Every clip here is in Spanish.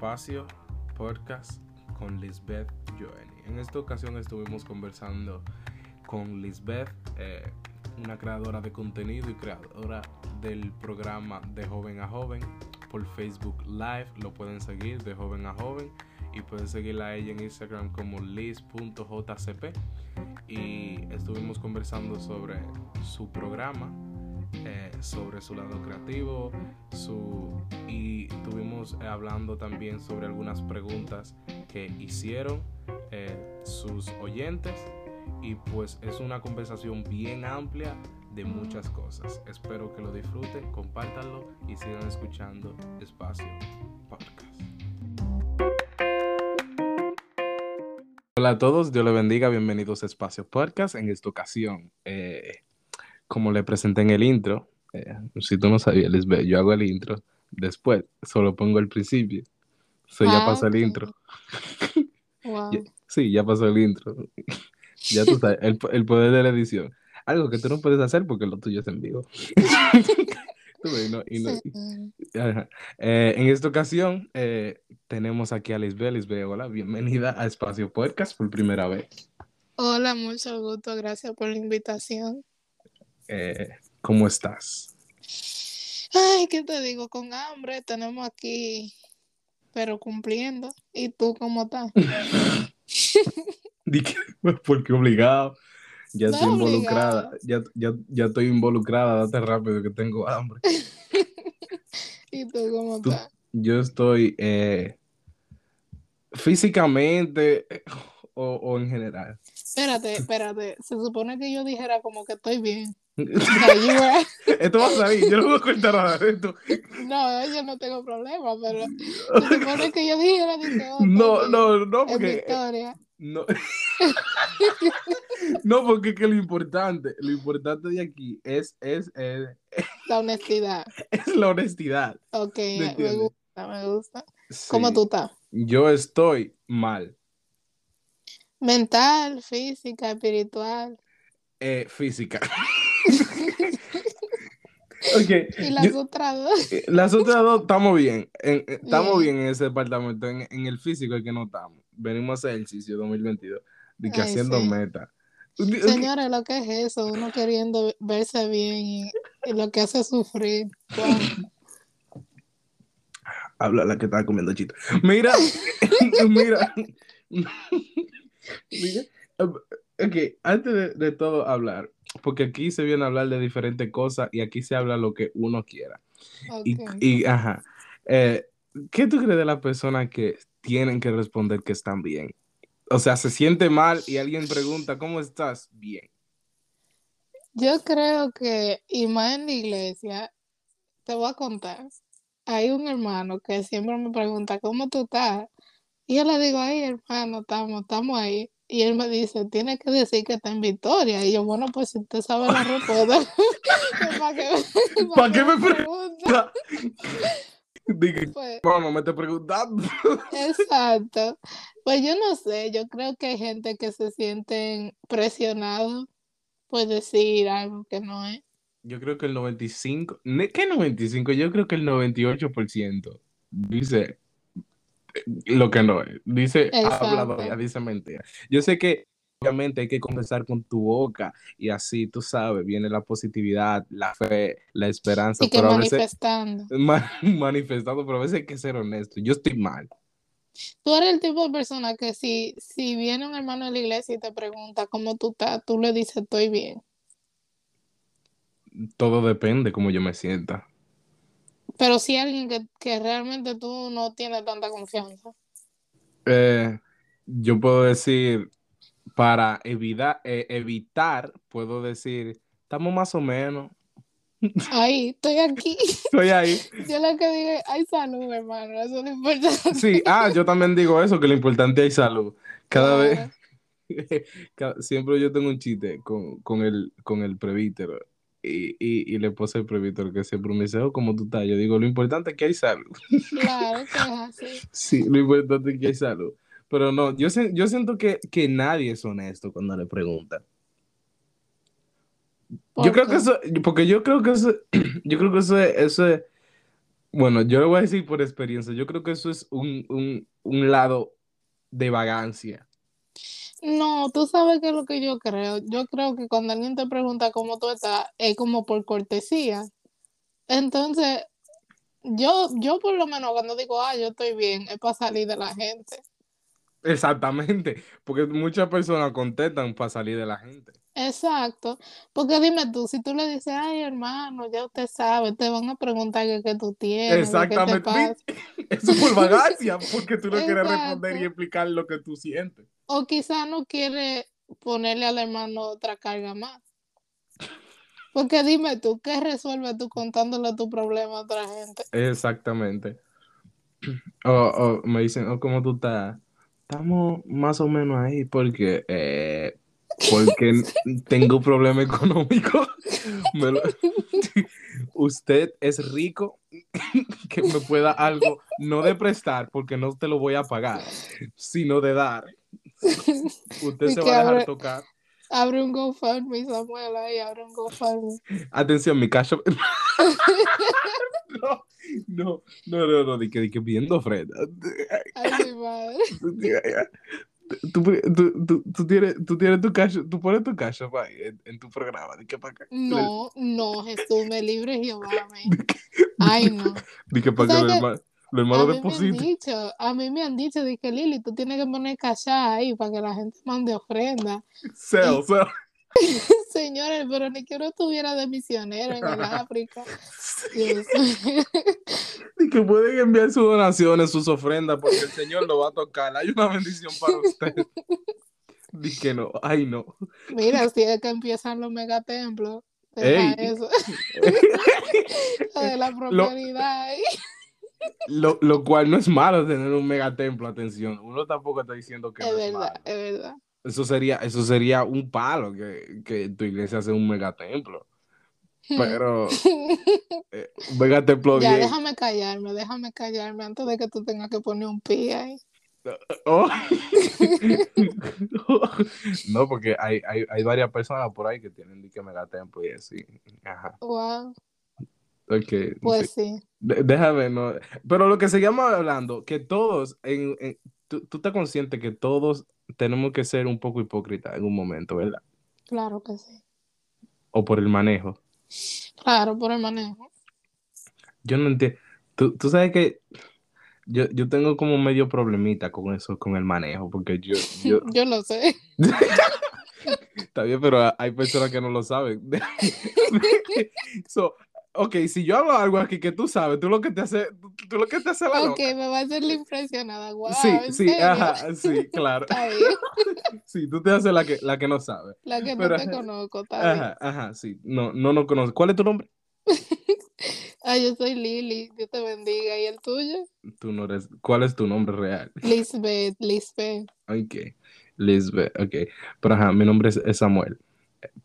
espacio podcast con Lisbeth Joeni. En esta ocasión estuvimos conversando con Lisbeth, eh, una creadora de contenido y creadora del programa De Joven a Joven por Facebook Live. Lo pueden seguir de Joven a Joven y pueden seguirla a ella en Instagram como liz.jcp. Y estuvimos conversando sobre su programa eh, sobre su lado creativo su, y estuvimos hablando también sobre algunas preguntas que hicieron eh, sus oyentes y pues es una conversación bien amplia de muchas cosas. Espero que lo disfruten, compártanlo y sigan escuchando Espacio Podcast. Hola a todos, Dios les bendiga, bienvenidos a Espacio Podcast. En esta ocasión, eh, como le presenté en el intro, eh, si tú no sabías, Lisbeth, yo hago el intro, después solo pongo el principio. So, ya pasó el intro. sí, ya pasó el intro. ya tú sabes, el, el, poder de la edición. Algo que tú no puedes hacer porque lo tuyo es en vivo. Eh, en esta ocasión eh, tenemos aquí a Lisbeth. Lisbeth, hola, bienvenida a Espacio Podcast por primera vez. Hola, mucho gusto, gracias por la invitación. Eh, ¿cómo estás? Ay, ¿qué te digo? Con hambre tenemos aquí, pero cumpliendo. ¿Y tú cómo estás? Porque obligado. Ya estoy involucrada. Ya, ya, ya, estoy involucrada. Date rápido que tengo hambre. ¿Y tú cómo estás? Yo estoy eh, físicamente o, o en general. Espérate, espérate. Se supone que yo dijera como que estoy bien. esto va a salir, yo no voy a contar nada de esto. No, yo no tengo problema, pero se supone que yo dijera No, no, no, porque. No. no, porque que lo importante, lo importante de aquí es, es, la honestidad. Es la honestidad. Ok, me gusta, me gusta. ¿Cómo tú estás? Yo estoy mal. Mental, física, espiritual. Eh, física. Y las otras dos. Eh, las otras dos estamos bien. Eh, estamos bien. en ese departamento. En, el físico es que no estamos. Venimos a hacer ejercicio 2022. De que haciendo meta. Señores, lo que es eso, uno queriendo verse bien y, lo que hace sufrir. Habla la que estaba comiendo chito. Mira, mira. mira. Ok, antes de todo hablar, porque aquí se viene a hablar de diferentes cosas y aquí se habla lo que uno quiera. Y, ajá, eh, ¿qué tú crees de las personas que tienen que responder que están bien? O sea, se siente mal y alguien pregunta, ¿cómo estás? Bien. Yo creo que, y más en la iglesia, te voy a contar, hay un hermano que siempre me pregunta, ¿cómo tú estás? Y yo le digo, ay, hermano, estamos, estamos ahí. Y él me dice, tiene que decir que está en victoria. Y yo, bueno, pues si usted sabe la respuesta, ¿para qué, ¿para qué me pregunta? Dije, pues, bueno, me estoy preguntando. exacto. Pues yo no sé, yo creo que hay gente que se sienten presionados por decir algo que no es. Yo creo que el 95, ¿qué 95? Yo creo que el 98% dice, lo que no es. Dice habladora, dice mentira. Yo sé que obviamente hay que conversar con tu boca y así, tú sabes, viene la positividad, la fe, la esperanza. Y que manifestando. manifestando, pero a veces hay que ser honesto. Yo estoy mal. Tú eres el tipo de persona que si, si viene un hermano de la iglesia y te pregunta cómo tú estás, tú le dices estoy bien. Todo depende cómo yo me sienta. Pero si alguien que, realmente tú no tienes tanta confianza. Eh, yo puedo decir, para evitar, eh, evitar, puedo decir, estamos más o menos. Ahí, estoy aquí. Estoy ahí. Yo lo que digo es, hay salud, hermano, eso es lo importante. Sí, ah, yo también digo eso, que lo importante es salud. Cada vez, siempre yo tengo un chiste con, con, el, con el prevítero y, y, y le puse el prohibitor que siempre me dice, oh, como tú estás. Yo digo, lo importante es que hay salud. Claro, que es así. sí, lo importante es que hay salud. Pero no, yo, yo siento que, que nadie es honesto cuando le preguntan. Yo creo que eso, porque yo creo que eso, yo creo que eso, eso Bueno, yo lo voy a decir por experiencia. Yo creo que eso es un, un, un lado de vagancia. No, tú sabes qué es lo que yo creo. Yo creo que cuando alguien te pregunta cómo tú estás, es como por cortesía. Entonces, yo, yo por lo menos cuando digo, ah, yo estoy bien, es para salir de la gente. Exactamente, porque muchas personas contestan para salir de la gente. Exacto, porque dime tú, si tú le dices, ay hermano, ya usted sabe, te van a preguntar qué, qué tú tienes, qué te Exactamente. pasa. Eso es por vagancia, porque tú no quieres responder y explicar lo que tú sientes. O quizá no quiere ponerle al hermano otra carga más. Porque dime tú, ¿qué resuelves tú contándole tu problema a otra gente? Exactamente. O, o me dicen, oh, ¿cómo tú estás? Estamos más o menos ahí porque, eh, porque tengo problema económico. Lo- Usted es rico que me pueda algo, no de prestar, porque no te lo voy a pagar, sino de dar. Usted Y se va a dejar abre- tocar. Abre un GoFundMe, Samuel, ahí, abre un GoFundMe. Atención, mi caso. no, no, no, no, no, di que, di que pidiendo ofrenda. Ay, mi madre. Tú, tú, tú, tú tienes, tú tienes tu cash, tú pones tu cash ahí en, en tu programa, di que para acá. No, no, Jesús, me libre Jehová, amén. Ay, no. Di que para que ¿Sabes los qué? hermanos, los A hermanos mí me han depositen. dicho, a mí me han dicho, de que Lili, tú tienes que poner cachá ahí para que la gente mande ofrenda. Sell, sell. Señores, pero ni que uno estuviera de misionero en el África. Dios. Di que pueden enviar sus donaciones, sus ofrendas, porque el Señor lo va a tocar. Hay una bendición para usted. Di que no, ay no. Mira, si es que empiezan los megatemplos, deja Ey. eso. Lo de la prosperidad. Lo, lo cual no es malo tener un megatemplo, atención. Uno tampoco está diciendo que Es no es verdad, malo. es verdad. Eso sería, eso sería un palo que, que tu iglesia sea un megatemplo. Pero eh, un megatemplo Ya, bien. déjame callarme, déjame callarme antes de que tú tengas que poner un pi ahí. Oh. no, porque hay, hay, hay varias personas por ahí que tienen que megatemplo y así. Ajá. Wow, Ok, sí. pues sí. De- déjame, no. Pero lo que seguimos hablando, que todos, en, en- tú, tú estás consciente que todos tenemos que ser un poco hipócritas en un momento, ¿verdad? Claro que sí. O por el manejo. Claro, por el manejo. Yo no entiendo. Tú, tú sabes que yo, yo tengo como medio problemita con eso, con el manejo, porque yo, yo, Yo lo sé. está bien, pero hay personas que no lo saben. So, ok, si yo hago algo aquí que tú sabes, tú lo que te hace, tú, tú lo que te hace la Ok, loca. me va a hacer la impresionada. Wow, Sí, ¿en sí, serio? ajá, sí, claro. Está bien. Sí, tú te haces la que, la que no sabe. La que no te ajá, conozco, está bien. Ajá, ajá, sí. No, no nos conoces. ¿Cuál es tu nombre? Ah, yo soy Lili, Dios te bendiga. ¿Y el tuyo? Tú no eres. ¿Cuál es tu nombre real? Lisbeth, Lisbeth. Ok. Lisbeth, ok. Pero ajá, mi nombre es Samuel.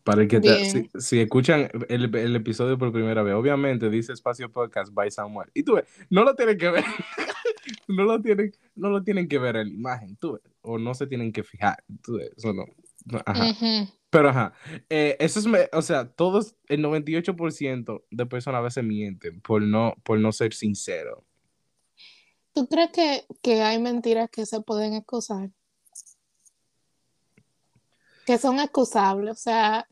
Para el que te- si, si escuchan el, el episodio por primera vez, obviamente dice Espacio Podcast by Samuel. Y tú ves, no lo tienen que ver. no lo tienen, no lo tienen que ver en la imagen, tú ves. O no se tienen que fijar. Tú ves, eso no. Ajá. Ujú. Pero ajá, eh, eso es, me- o sea, todos, el 98% de personas a veces mienten por no, por no ser sincero. ¿Tú crees que, que hay mentiras que se pueden excusar? Que son excusables, o sea,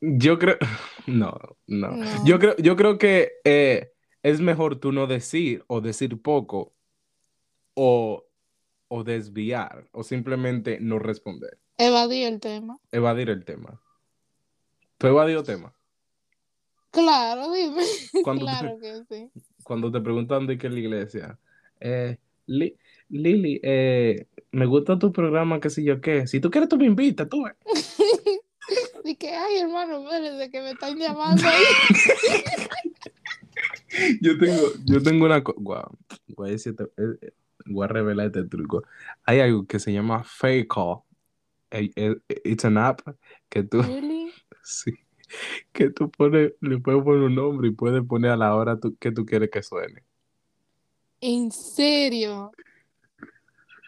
Yo creo, no, no. No. Yo creo, yo creo que eh, es mejor tú no decir o decir poco o, o desviar o simplemente no responder, evadir el tema. evadir el tema. ¿Tú evadido tema? Claro, dime. Cuando te- Claro que sí. Cuando te preguntan de qué es la iglesia, eh, Li- Lili, eh, me gusta tu programa, qué sé yo qué. Si tú quieres, tú me invitas, tú ves. Y que, ay, hermano, espérense que me están llamando ahí. Yo tengo, yo tengo una cosa. Wow, voy eh, eh, voy a revelar este truco. Hay algo que se llama Fake Call. Eh, eh, It's an app que tú, Really? sí, que tú pones, le puedes poner un nombre y puedes poner a la hora tú- que tú quieres que suene. ¿En serio?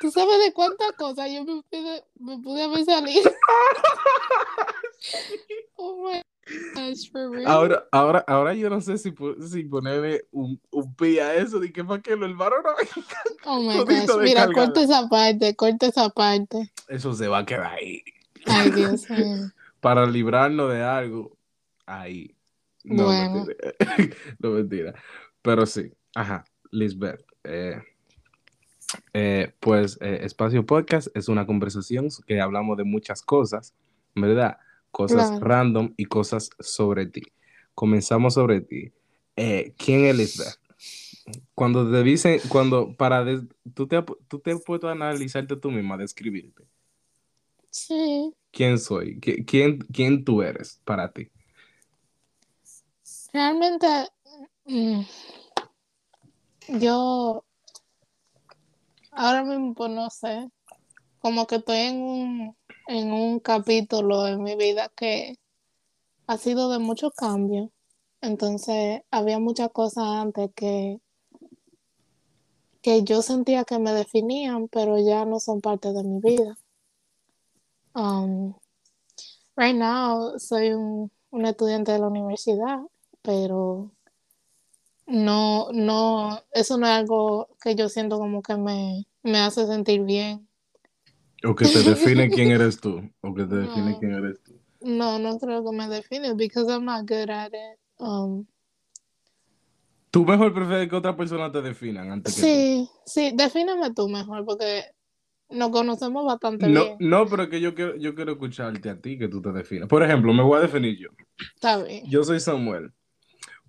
¿Tú sabes de cuántas cosas yo me pude, me pude haber salido? Oh my That's for real. Ahora, ahora, ahora yo no sé si, si ponerle un, un pi a eso, de que para que lo hermano no Oh my gosh. Mira, corta esa parte, corta esa parte. Eso se va a quedar ahí. Ay, Dios mío. Para librarnos de algo, ahí. No, Bueno. mentira. no, mentira. Pero sí, ajá, Lisbeth. eh, eh, pues eh, Espacio Podcast es una conversación que hablamos de muchas cosas, ¿verdad? Cosas random y cosas sobre ti. Comenzamos sobre ti. Eh, ¿Quién es Lisbeth? Cuando te dicen, cuando para tú te tú te has puesto a analizarte tú misma, a describirte. Sí. ¿Quién soy? ¿Qui- ¿Quién, quién tú eres para ti? Realmente, mm, yo ahora mismo, pues no sé, como que estoy en un, en un capítulo en mi vida que ha sido de mucho cambio. Entonces, había muchas cosas antes que, que yo sentía que me definían, pero ya no son parte de mi vida. Um, right now, soy un, un estudiante de la universidad, pero no, no, eso no es algo que yo siento como que me, me hace sentir bien. O que te define quién eres tú. O que te define No. quién eres tú. No, no creo que me define because I'm not good at it. Um, Tú mejor prefieres que otra persona te definan antes que sí, sí, defíneme tú mejor porque nos conocemos bastante tú. No, bien. no, pero que yo quiero, yo quiero escucharte a ti, que tú te definas. Por ejemplo, me voy a definir yo. Está bien. Yo soy Samuel.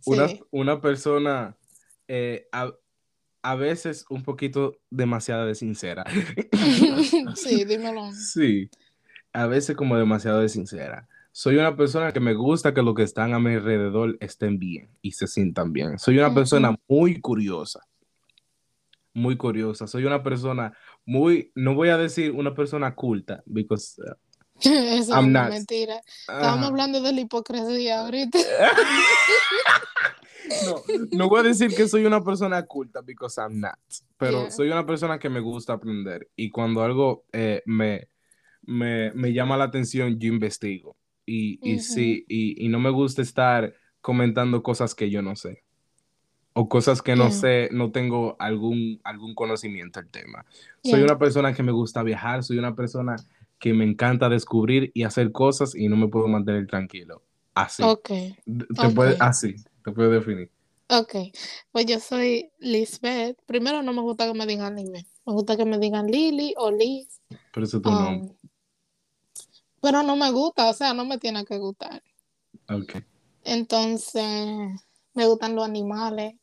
Una, una persona eh, a, a veces un poquito demasiado de sincera. sí, dímelo. Sí, a veces como demasiado de sincera. Soy una persona que me gusta que los que están a mi alrededor estén bien y se sientan bien. Soy una persona muy curiosa, muy curiosa. Soy una persona muy, no voy a decir una persona culta, because, uh, Eso I'm no not. es mentira. Estábamos ajá. hablando de la hipocresía ahorita. no, no voy a decir que soy una persona culta, because I'm not. Pero Yeah. soy una persona que me gusta aprender y cuando algo eh, me, me, me llama la atención, yo investigo. Y, y Ujú. sí, y, y no me gusta estar comentando cosas que yo no sé. O cosas que no Yeah. sé, no tengo algún, algún conocimiento del tema. Soy una persona que me gusta viajar, soy una persona que me encanta descubrir y hacer cosas y no me puedo mantener tranquilo. Así. Ok, Te puede, ok. así, te puedo definir. ok. Pues yo soy Lisbeth. Primero no me gusta que me digan Lisbeth. Me gusta que me digan Lily o Liz. Pero ese es tu Um, nombre. pero no me gusta, o sea, no me tiene que gustar. Ok. Entonces, me gustan los animales.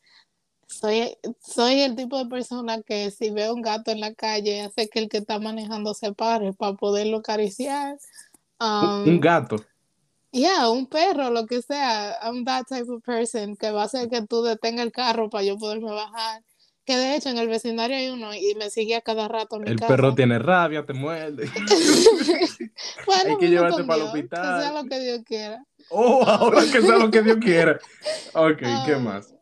Soy, soy el tipo de persona que si veo un gato en la calle, hace que el que está manejando se pare para poderlo acariciar. Un, Um, un gato. Yeah, un perro, lo que sea. I'm that type of person que va a hacer que tú detengas el carro para yo poderme bajar. Que de hecho en el vecindario hay uno y me sigue a cada rato en mi El casa. perro tiene rabia, te muerde. bueno, hay que llevarte para el Dios, Que hospital. sea lo que Dios quiera. Oh, ahora que sea lo que Dios quiera. Ok, ¿qué Ah, más?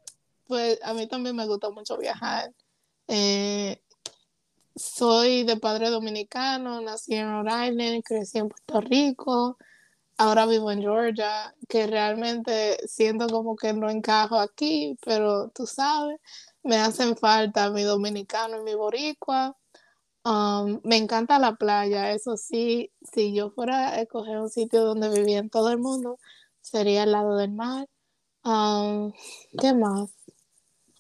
Pues a mí también me gusta mucho viajar. Eh, soy de padre dominicano, nací en Rhode Island, crecí en Puerto Rico, ahora vivo en Georgia, que realmente siento como que no encajo aquí, pero tú sabes, me hacen falta mi dominicano y mi boricua. Um, me encanta la playa, eso sí, si yo fuera a escoger un sitio donde viviera todo el mundo, sería al lado del mar. Um, ¿qué más?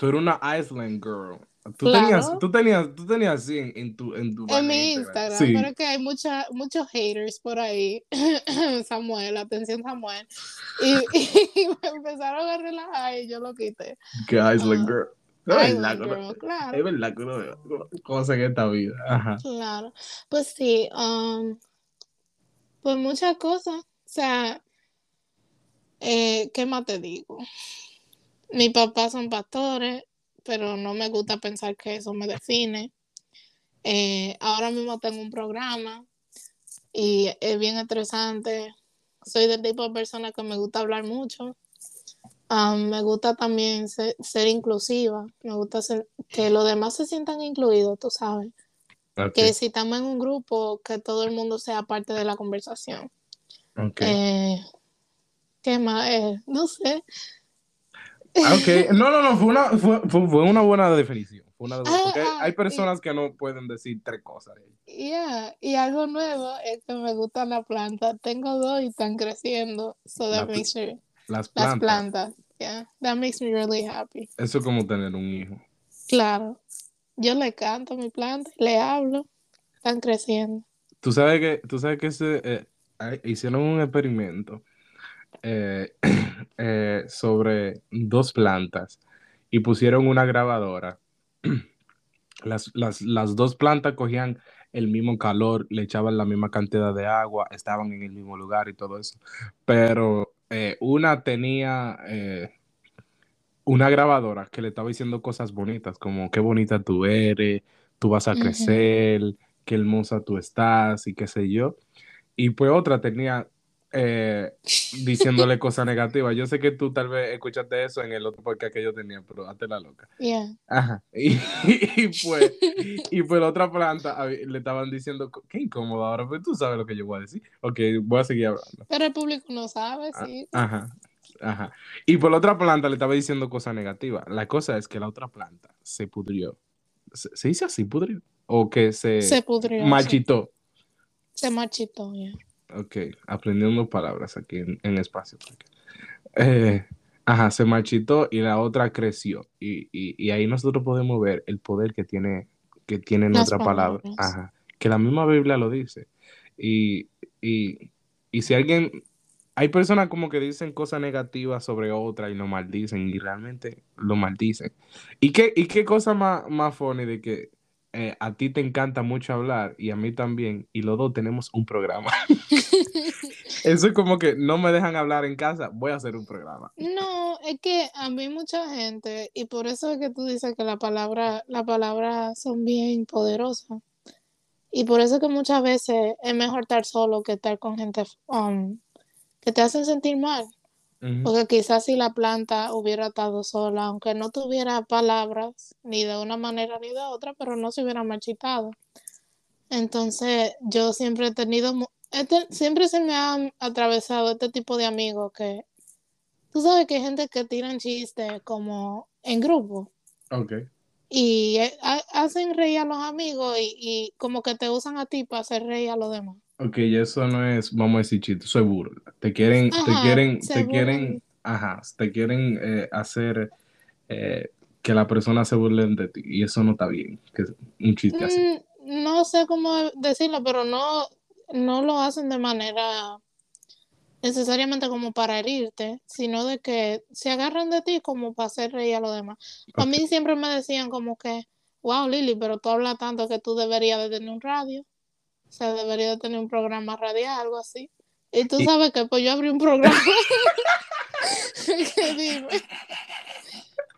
Tú eres una Island girl. Tú Claro. tenías, tú tenías, tú tenías así en, en tu, en tu En mi Instagram, Sí. pero que hay mucha, muchos haters por ahí. Samuel, atención Samuel. Y, y me empezaron a relajar y yo lo quité. Que Island Ah, girl. Es verdad girl, claro. Es verdad que uno cosas en esta vida. Ajá. Claro, pues sí, um, pues muchas cosas, o sea, eh, ¿qué más te digo? Mis papás son pastores, pero no me gusta pensar que eso me define. Eh, ahora mismo tengo un programa y es bien estresante. Soy del tipo de persona que me gusta hablar mucho. Um, me gusta también ser, ser inclusiva, me gusta ser, que los demás se sientan incluidos, tú sabes que si estamos en un grupo, que todo el mundo sea parte de la conversación. Eh, ¿Qué más es? No sé. Ah, ok, no, no, no, fue una, fue, fue- una buena definición. Fue una- Ah, porque hay- ah, hay y- personas que no pueden decir tres cosas. Yeah, y algo nuevo es que me gusta la planta. Tengo dos y están creciendo. So that makes me, Las las plantas. plantas. Yeah, that makes me really happy. Eso es como tener un hijo. Claro. Yo le canto a mi planta, le hablo. Están creciendo. Tú sabes que, tú sabes que ese, eh, hicieron un experimento eh, eh, sobre dos plantas y pusieron una grabadora. Las, las, las dos plantas cogían el mismo calor, le echaban la misma cantidad de agua, estaban en el mismo lugar y todo eso. Pero eh, una tenía una grabadora que le estaba diciendo cosas bonitas, como qué bonita tú eres, tú vas a crecer, qué hermosa tú estás y qué sé yo. Y pues otra tenía eh, diciéndole cosas negativas. Yo sé que tú tal vez escuchaste eso en el otro podcast que yo tenía, pero hazte la loca. Yeah. Ajá. Y, y pues, y pues la otra planta le estaban diciendo, qué incómodo ahora, pero tú sabes lo que yo voy a decir. Ok, voy a seguir hablando. Pero el público no sabe, Ah, sí. Ajá, ajá. Y por la otra planta le estaba diciendo cosas negativas. La cosa es que la otra planta se pudrió. ¿Se, se dice así, pudrió? O que se, Se pudrió. sí. marchitó. Se marchitó, yeah. Ok, aprendiendo palabras aquí en, en espacio. Eh, ajá, se marchitó y la otra creció. Y, y- y ahí nosotros podemos ver el poder que tiene, que tiene nuestra palabra. Ajá, que la misma Biblia lo dice. Y, y, y si alguien, hay personas como que dicen cosas negativas sobre otra y lo maldicen y realmente lo maldicen. ¿Y qué, y qué cosa más, más funny de que eh, a ti te encanta mucho hablar y a mí también y los dos tenemos un programa? Eso es como que no me dejan hablar en casa, voy a hacer un programa. No, es que a mí mucha gente, y por eso es que tú dices que la palabra, las palabras son bien poderosas. Y por eso es que muchas veces es mejor estar solo que estar con gente um, que te hacen sentir mal. Porque quizás si la planta hubiera estado sola, aunque no tuviera palabras, ni de una manera ni de otra, pero no se hubiera marchitado. Entonces, yo siempre he tenido, este- siempre se me han atravesado este tipo de amigos que, tú sabes que hay gente que tiran chistes como en grupo Ok. y eh, ha- hacen reír a los amigos y, y como que te usan a ti para hacer reír a los demás. Ok, y eso no es, vamos a decir chiste, eso es burla. Te quieren, te quieren, te quieren, ajá, te quieren eh, hacer eh, que la persona se burlen de ti y eso no está bien, que es un chiste así. Mm, no sé cómo decirlo, pero no, no lo hacen de manera necesariamente como para herirte, sino de que se agarran de ti como para hacer reír a los demás. A mí siempre me decían como que, wow, Lili, pero tú hablas tanto que tú deberías de tener un radio, o sea, deberías de tener un programa radial, algo así. Y tú Y- sabes que pues yo abrí un programa. dime,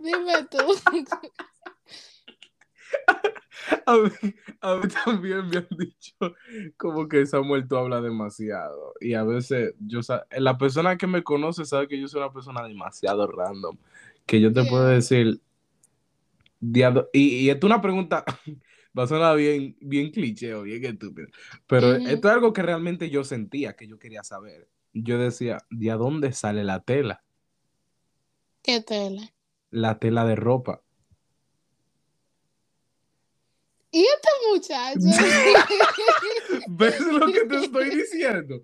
dime tú. A mí, a mí también me han dicho como que Samuel tú hablas demasiado y a veces yo la persona que me conoce sabe que yo soy una persona demasiado random que yo te puedo decir y, y esto es una pregunta va a sonar bien bien cliché o bien estúpido pero esto es algo que realmente yo sentía que yo quería saber yo decía ¿de a dónde sale la tela? ¿Qué tela? la tela de ropa Y este muchacho. ¿Ves lo que te estoy diciendo?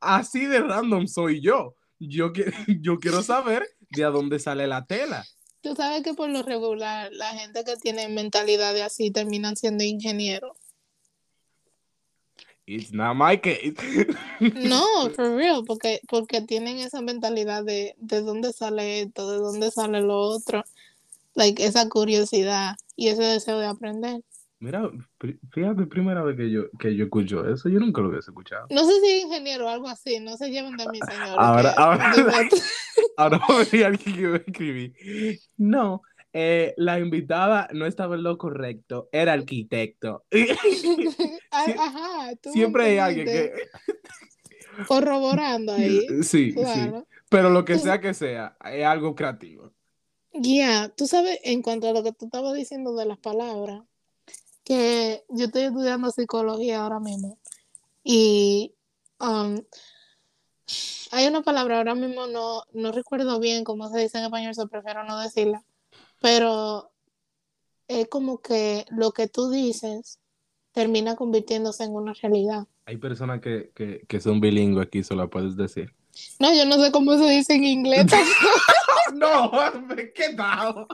Así de random soy yo. Yo, que- yo quiero saber de a dónde sale la tela. Tú sabes que por lo regular la gente que tiene mentalidad de así terminan siendo ingenieros. It's not my case. No, for real, porque, porque tienen esa mentalidad de, de dónde sale esto, de dónde sale lo otro. Like esa curiosidad y ese deseo de aprender. Mira, fíjate, primera vez que yo, que yo escucho eso, yo nunca lo hubiese escuchado. No sé si es ingeniero o algo así, no se lleven de mi señor. Ahora- que- ahora-. Ahora a alguien que va a escribir. No, eh, la invitada no estaba en lo correcto, era arquitecto. Ah, Ajá, tú me Siempre hay alguien que... Corroborando ahí. Sí, sí. Pero lo que sea que sea, es algo creativo. Ya, tú sabes, en cuanto a lo que tú estabas diciendo de las palabras, que yo estoy estudiando psicología ahora mismo y um, Hay una palabra, ahora mismo no, no recuerdo bien cómo se dice en español, so prefiero no decirla, pero es como que lo que tú dices termina convirtiéndose en una realidad. Hay personas que, que, que son bilingües aquí, solo puedes decir. No, yo no sé cómo se dice en inglés. no, ¿qué tal?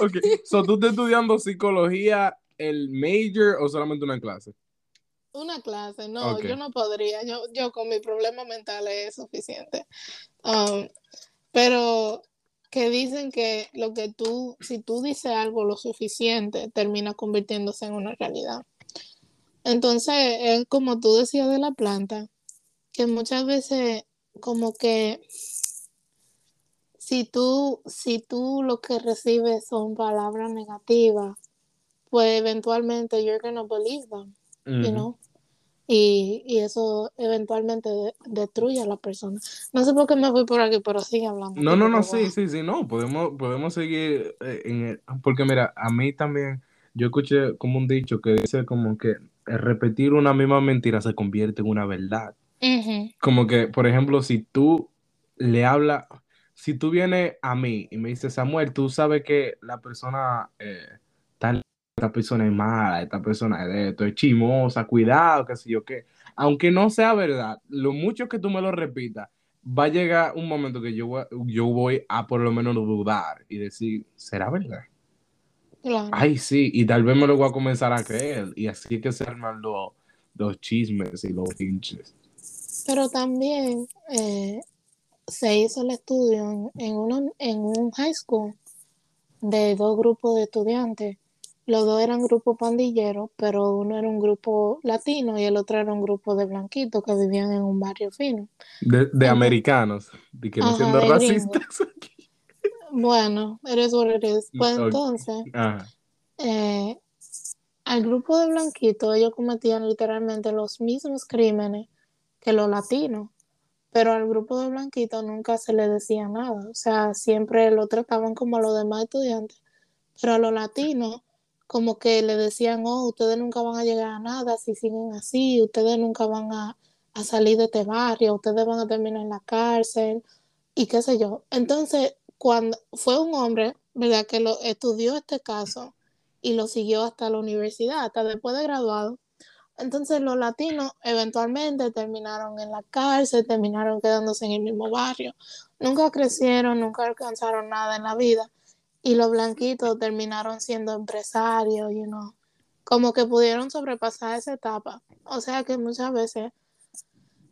Ok, so tú estás estudiando psicología, el major o solamente una clase? Una clase, no, yo no podría, yo, yo con mi problema mental es suficiente. Um, pero que dicen que lo que tú, si tú dices algo lo suficiente, termina convirtiéndose en una realidad. Entonces, es como tú decías de la planta, que muchas veces como que si tú, si tú lo que recibes son palabras negativas, pues eventualmente you're gonna believe them, you know? Y, y, eso eventualmente destruye a la persona. No sé por qué me voy por aquí, pero sigue hablando. No, no, no, sí, sí, sí, no, podemos, podemos seguir eh, en el, porque mira, a mí también, yo escuché como un dicho que dice como que repetir una misma mentira se convierte en una verdad. Como que, por ejemplo, si tú le hablas, si tú vienes a mí y me dices, Samuel, tú sabes que la persona, eh, esta persona es mala, esta persona es de esto, es chimosa, cuidado, qué sé yo qué. Aunque no sea verdad, lo mucho que tú me lo repitas, va a llegar un momento que yo, yo voy a por lo menos dudar y decir, ¿será verdad? Ay, sí, y tal vez me lo voy a comenzar a creer. Y así que se arman los, chismes y los hinches. Pero también eh, se hizo el estudio en, uno, en un high school de dos grupos de estudiantes. Los dos eran grupos pandilleros, pero uno era un grupo latino y el otro era un grupo de blanquitos que vivían en un barrio fino. De, americanos, de que no siendo racistas. Bueno, eres what it is. Pues entonces, eh, al grupo de blanquitos, ellos cometían literalmente los mismos crímenes que los latinos, pero al grupo de blanquitos nunca se les decía nada. O sea, siempre lo trataban como a los demás estudiantes, pero a los latinos como que le decían, oh, ustedes nunca van a llegar a nada si siguen así, ustedes nunca van a, a salir de este barrio, ustedes van a terminar en la cárcel y qué sé yo. Entonces, cuando fue un hombre, ¿verdad? Que lo estudió este caso y lo siguió hasta la universidad, hasta después de graduado. Entonces los latinos eventualmente terminaron en la cárcel, terminaron quedándose en el mismo barrio. Nunca crecieron, nunca alcanzaron nada en la vida. Y los blanquitos terminaron siendo empresarios, you know, como que pudieron sobrepasar esa etapa. O sea que muchas veces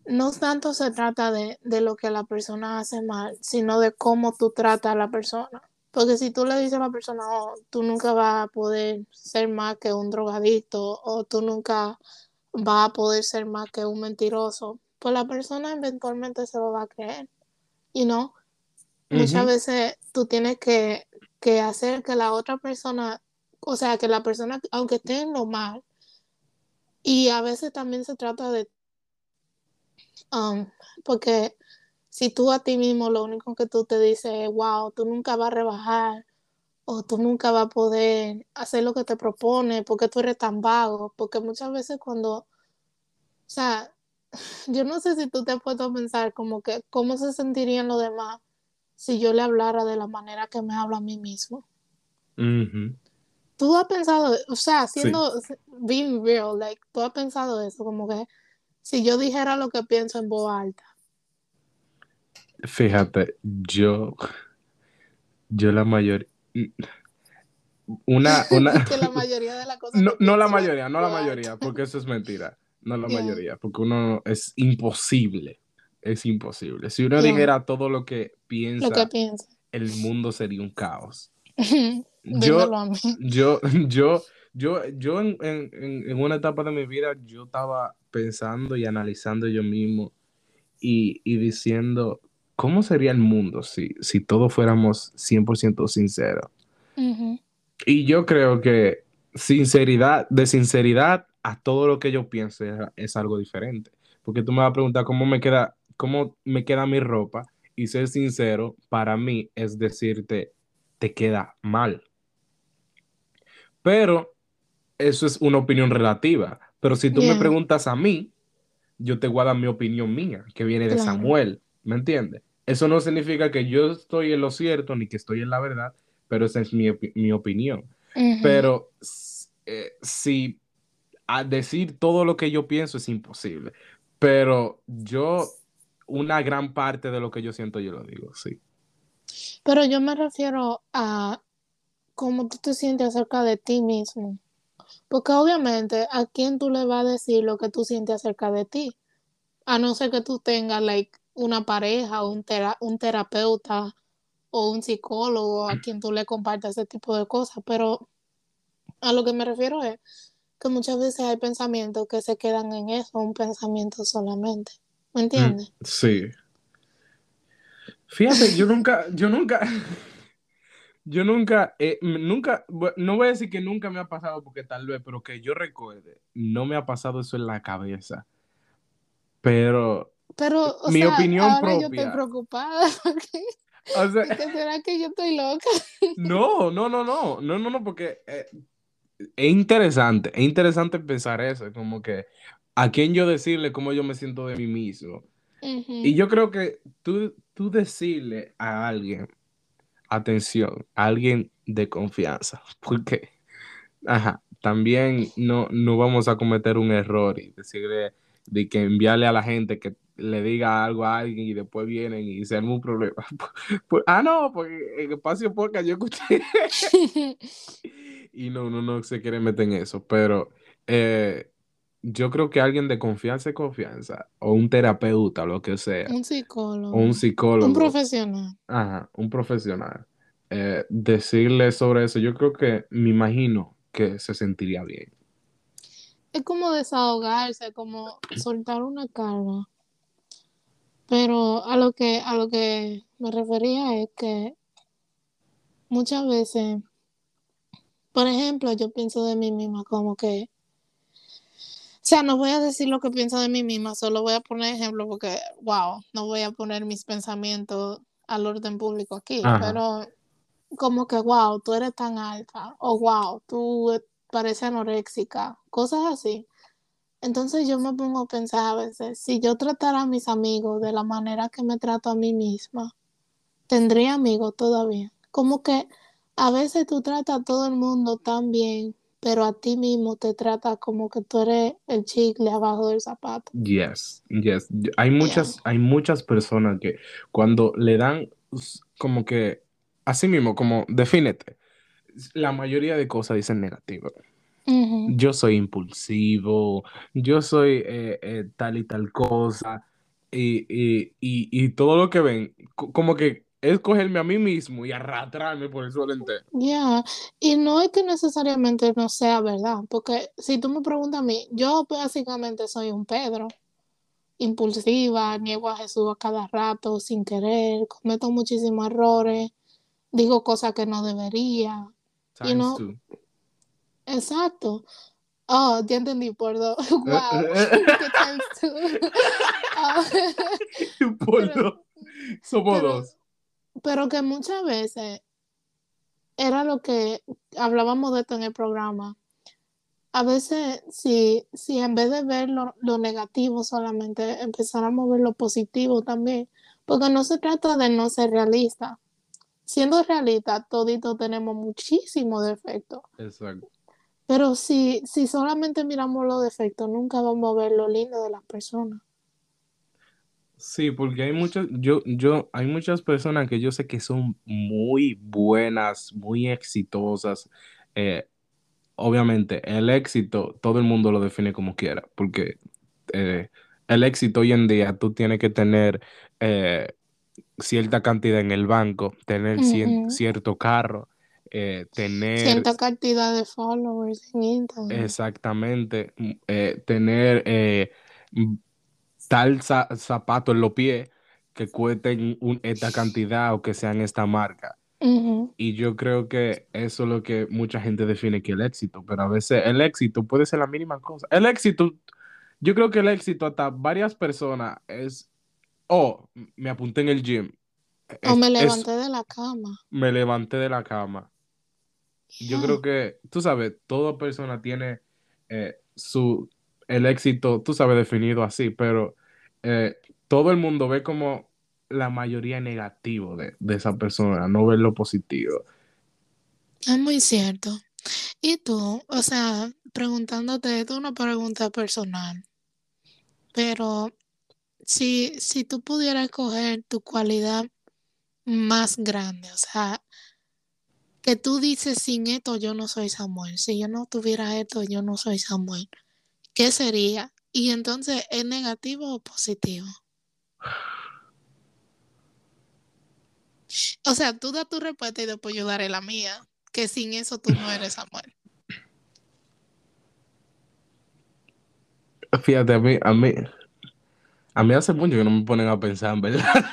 no tanto se trata de, lo que la persona hace mal, sino de cómo tú tratas a la persona. Porque si tú le dices a la persona, oh, tú nunca vas a poder ser más que un drogadicto o tú nunca vas a poder ser más que un mentiroso, pues la persona eventualmente se lo va a creer. Y no, muchas veces tú tienes que, que hacer que la otra persona, o sea, que la persona, aunque esté en lo mal, y a veces también se trata de Um, porque si tú a ti mismo lo único que tú te dices es, wow, tú nunca vas a rebajar o tú nunca vas a poder hacer lo que te propone porque tú eres tan vago, porque muchas veces cuando, o sea, yo no sé si tú te has puesto a pensar como que cómo se sentirían los demás si yo le hablara de la manera que me habla a mí mismo. Tú has pensado, o sea, siendo, being real, like, tú has pensado eso, como que si yo dijera lo que pienso en voz alta. Fíjate, yo, yo la mayor, una, una. que la mayoría de las cosas. No, no la mayoría, no la mayoría, porque eso es mentira. No la mayoría, porque uno es imposible. Es imposible. Si uno dijera todo lo que piensa, lo que piensa, el mundo sería un caos. yo, yo, yo, yo, yo en, en, en, una etapa de mi vida, yo estaba pensando y analizando yo mismo y, y diciendo, ¿cómo sería el mundo si, si todos fuéramos 100% sinceros? Y yo creo que sinceridad, de sinceridad a todo lo que yo pienso es, algo diferente. Porque tú me vas a preguntar cómo me queda, cómo me queda mi ropa y ser sincero para mí es decirte, te queda mal. Pero eso es una opinión relativa. Pero si tú me preguntas a mí, yo te voy a dar mi opinión mía, que viene de Claro. Samuel, ¿me entiendes? Eso no significa que yo estoy en lo cierto ni que estoy en la verdad, pero esa es mi, opi- mi opinión. Ujú. Pero s- eh, si a decir todo lo que yo pienso es imposible, pero yo, una gran parte de lo que yo siento, yo lo digo, sí. Pero yo me refiero a cómo tú te sientes acerca de ti mismo. Porque obviamente, ¿a quién tú le vas a decir lo que tú sientes acerca de ti? A no ser que tú tengas like, una pareja un, tera- un terapeuta o un psicólogo a quien tú le compartas ese tipo de cosas. Pero a lo que me refiero es que muchas veces hay pensamientos que se quedan en eso, un pensamiento solamente. ¿Me entiendes? Sí. Fíjate, yo nunca, yo nunca, yo nunca, eh, nunca, no voy a decir que nunca me ha pasado porque tal vez, pero que yo recuerde, no me ha pasado eso en la cabeza. Pero, Pero, o Mi sea, opinión ahora yo estoy preocupada porque o sea, ¿qué será que yo estoy loca? no, no, no, no, no, no, no, porque eh, es interesante, es interesante pensar eso, como que a quién yo decirle cómo yo me siento de mí mismo. Y yo creo que tú, tú decirle a alguien, atención, a alguien de confianza, porque, ajá, también no, no vamos a cometer un error y decirle de que enviarle a la gente que le diga algo a alguien y después vienen y se arma un problema. Ah, no, porque en espacio podcast yo escuché. Y no, no, no se quiere meter en eso, pero eh, yo creo que alguien de confianza y confianza, o un terapeuta, lo que sea, Un psicólogo. o un psicólogo, Un profesional. ajá, un profesional, eh, decirle sobre eso, yo creo que me imagino que se sentiría bien. Es como desahogarse, como soltar una carga. Pero a lo que, a lo que me refería es que muchas veces, por ejemplo, yo pienso de mí misma como que, o sea, no voy a decir lo que pienso de mí misma, solo voy a poner ejemplo porque, wow, no voy a poner mis pensamientos al orden público aquí, Ajá. pero como que, wow, tú eres tan alta, o wow, tú pareces anoréxica, cosas así. Entonces yo me pongo a pensar a veces, si yo tratara a mis amigos de la manera que me trato a mí misma, tendría amigos todavía. Como que a veces tú tratas a todo el mundo tan bien, pero a ti mismo te trata como que tú eres el chicle abajo del zapato. Yes, yes. Hay muchas, hay muchas personas que cuando le dan como que, así mismo, como defínete, la mayoría de cosas dicen negativo. Yo soy impulsivo, yo soy eh, eh, tal y tal cosa, y, y, y, y todo lo que ven, co- como que es cogerme a mí mismo y arrastrarme por el suelo entero. Ya, y no es que necesariamente no sea verdad, porque si tú me preguntas a mí, yo básicamente soy un Pedro, impulsiva, niego a Jesús a cada rato sin querer, cometo muchísimos errores, digo cosas que no debería. Know, two. exacto. Oh, ya entendí, por dos. Wow, times two. Por dos. Somos pero- dos. Pero que muchas veces era lo que hablábamos de esto en el programa. A veces, si, si en vez de ver lo, lo negativo solamente, empezáramos a ver lo positivo también, porque no se trata de no ser realista. Siendo realista, toditos tenemos muchísimos defectos, Exacto. pero si, si solamente miramos los defectos, nunca vamos a ver lo lindo de las personas. Sí, porque hay muchas, yo, yo, hay muchas personas que yo sé que son muy buenas, muy exitosas. Eh, obviamente, el éxito, todo el mundo lo define como quiera, porque eh, el éxito hoy en día, tú tienes que tener eh, cierta cantidad en el banco, tener cien- cierto carro, eh, tener Cierta cantidad de followers en Instagram. exactamente, mm, tener tal za- zapato en los pies que cuesten un- esta cantidad o que sean esta marca. Y yo creo que eso es lo que mucha gente define que el éxito, pero a veces el éxito puede ser la mínima cosa. El éxito, yo creo que el éxito hasta varias personas es, oh, me apunté en el gym. O me es- levanté de la cama. me levanté de la cama. Yo creo que, tú sabes, toda persona tiene eh, su el éxito, tú sabes, definido así, pero eh, todo el mundo ve como la mayoría negativo de, de esa persona, no ve lo positivo. Es muy cierto. Y tú, o sea, preguntándote, es una pregunta personal, pero si, si tú pudieras escoger tu cualidad más grande, o sea, que tú dices, sin esto yo no soy Samuel, si yo no tuviera esto yo no soy Samuel, ¿qué sería? Y entonces, ¿es negativo o positivo? O sea, tú da tu respuesta y después yo daré la mía, que sin eso tú no eres Samuel. Fíjate, a mí, a mí, a mí hace mucho que no me ponen a pensar, en verdad.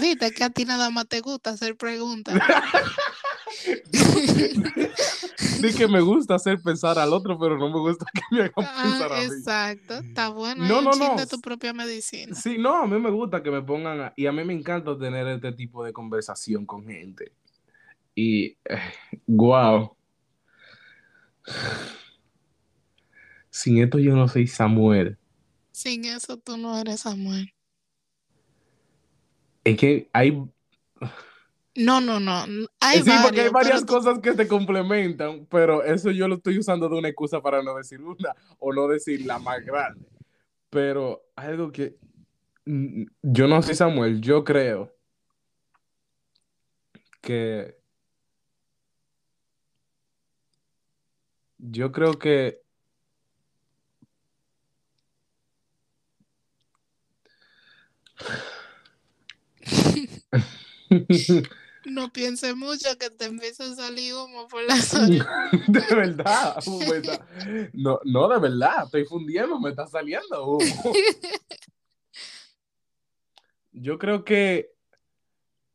Viste que a ti nada más te gusta hacer preguntas. Di que me gusta hacer pensar al otro, pero no me gusta que me hagan Ah, pensar a mí. exacto, está bueno. No, no, no. tu propia medicina. Sí, no, a mí me gusta que me pongan, a- y a mí me encanta tener este tipo de conversación con gente. Y, wow. Sin esto yo no soy Samuel. Sin eso tú no eres Samuel. Es que hay, No, no, no. Hay sí, porque hay varias pero cosas que te complementan, pero eso yo lo estoy usando de una excusa para no decir una o no decir la más grande. Pero algo que yo no soy Samuel, yo creo que yo creo que No piense mucho que te empieza a salir humo por la zona. de verdad, está- no, no, de verdad, estoy fundiendo, me está saliendo humo. Yo creo que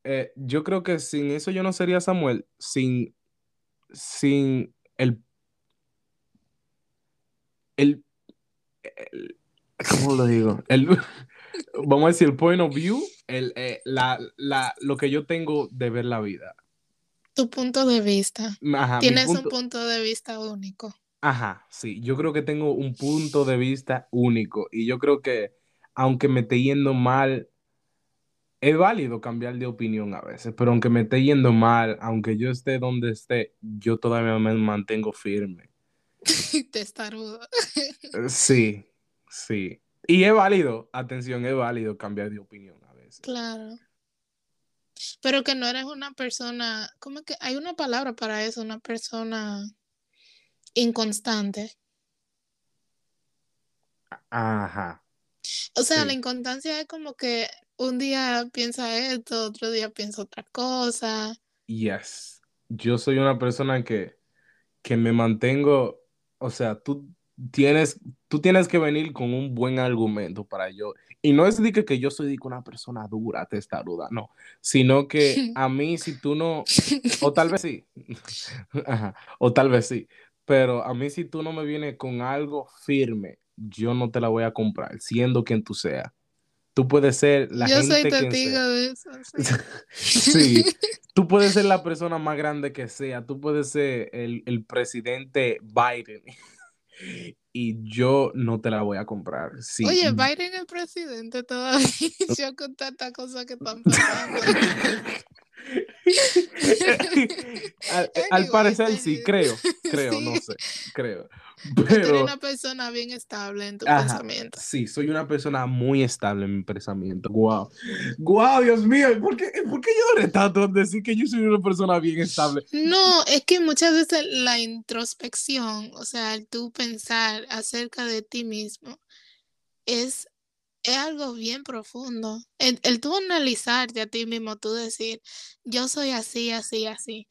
eh, yo creo que sin eso yo no sería Samuel, sin sin el el, el- ¿cómo lo digo? El vamos a decir el point of view, el eh, la, la lo que yo tengo de ver la vida. Tu punto de vista. Ajá, Tienes un punto- de vista único. Ajá, sí, yo creo que tengo un punto de vista único y yo creo que aunque me esté yendo mal, es válido cambiar de opinión a veces, pero aunque me esté yendo mal, aunque yo esté donde esté, yo todavía me mantengo firme. Testarudo. Sí, sí. Y es válido, atención, es válido cambiar de opinión a veces. Claro. Pero que no eres una persona, ¿cómo es que? Hay una palabra para eso, una persona inconstante. Ajá, O sea, Sí. la inconstancia es como que un día piensa esto, otro día piensa otra cosa. yes. Yo soy una persona que, que me mantengo, o sea, tú tienes, tú tienes que venir con un buen argumento para yo. Y no es de que, que yo soy de que una persona dura, testaruda, no, sino que a mí si tú no, o tal vez sí, Ajá, o tal vez sí, pero a mí si tú no me vienes con algo firme, yo no te la voy a comprar, siendo quien tú seas. Tú puedes ser la Yo soy gente quien testigo de eso. sí. Sí, tú puedes ser la persona más grande que sea, tú puedes ser el, el presidente Biden y yo no te la voy a comprar. Sí, Oye, Biden es presidente todavía. Yo con tantas cosas que están pasando. al, al Anyway, parecer sí, creo, creo, no Sí. sé, creo. Pero una persona bien estable en tu Ajá, pensamiento. sí, soy una persona muy estable en mi pensamiento. Wow. Wow, Dios mío, ¿por qué, por qué yo tanto en decir que yo soy una persona bien estable? No, es que muchas veces la introspección, o sea, el tú pensar acerca de ti mismo, es, es algo bien profundo. El, el tú analizarte a ti mismo, tú decir, yo soy así, así, así.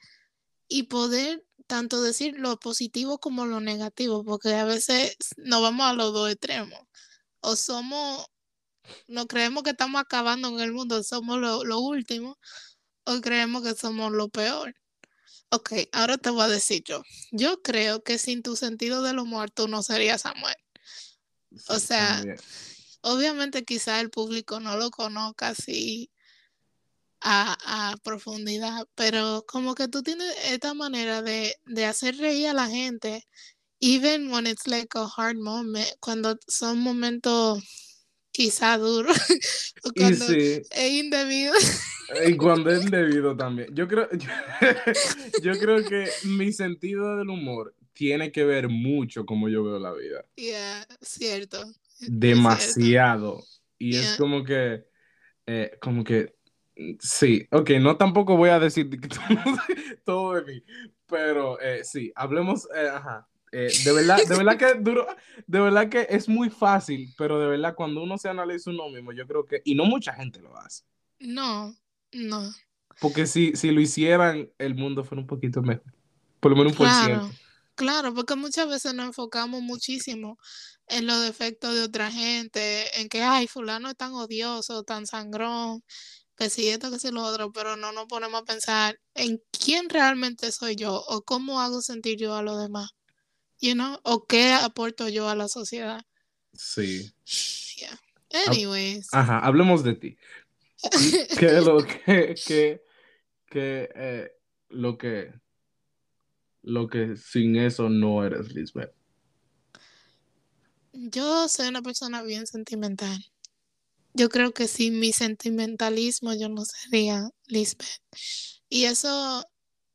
Y poder tanto decir lo positivo como lo negativo, porque a veces nos vamos a los dos extremos. O somos, no creemos que estamos acabando en el mundo, somos lo, lo último, o creemos que somos lo peor. Ok, ahora te voy a decir yo. Yo creo que sin tu sentido del humor tú no serías Samuel. O sea, también. Obviamente quizá el público no lo conozca así a, a profundidad, pero como que tú tienes esta manera de, de hacer reír a la gente even when it's like a hard moment, cuando son momentos quizá duros, o cuando sí. es indebido. Y cuando es indebido también. Yo creo, yo, yo creo que mi sentido del humor tiene que ver mucho como yo veo la vida. Yeah, cierto. Demasiado. Y es como que, eh, como que, sí, ok, no tampoco voy a decir que todo, de mí, pero eh, sí, hablemos, eh, ajá. eh, de verdad, de verdad que duro, de verdad que es muy fácil, pero de verdad cuando uno se analiza uno mismo, yo creo que, y no mucha gente lo hace, No, no. porque si, si lo hicieran, el mundo fuera un poquito mejor, por lo menos un por ciento. claro, porque muchas veces nos enfocamos muchísimo en los defectos de otra gente, en que, ay, fulano es tan odioso, tan sangrón, que si esto, que si lo otro, pero no nos ponemos a pensar en quién realmente soy yo o cómo hago sentir yo a los demás, you know, o qué aporto yo a la sociedad. Sí. Yeah. Anyways, Ajá, hablemos de ti. ¿Qué es lo que, que, que, eh, lo que, lo que sin eso no eres Lisbeth? yo soy una persona bien sentimental. Yo creo que sin mi sentimentalismo yo no sería Lisbeth. Y eso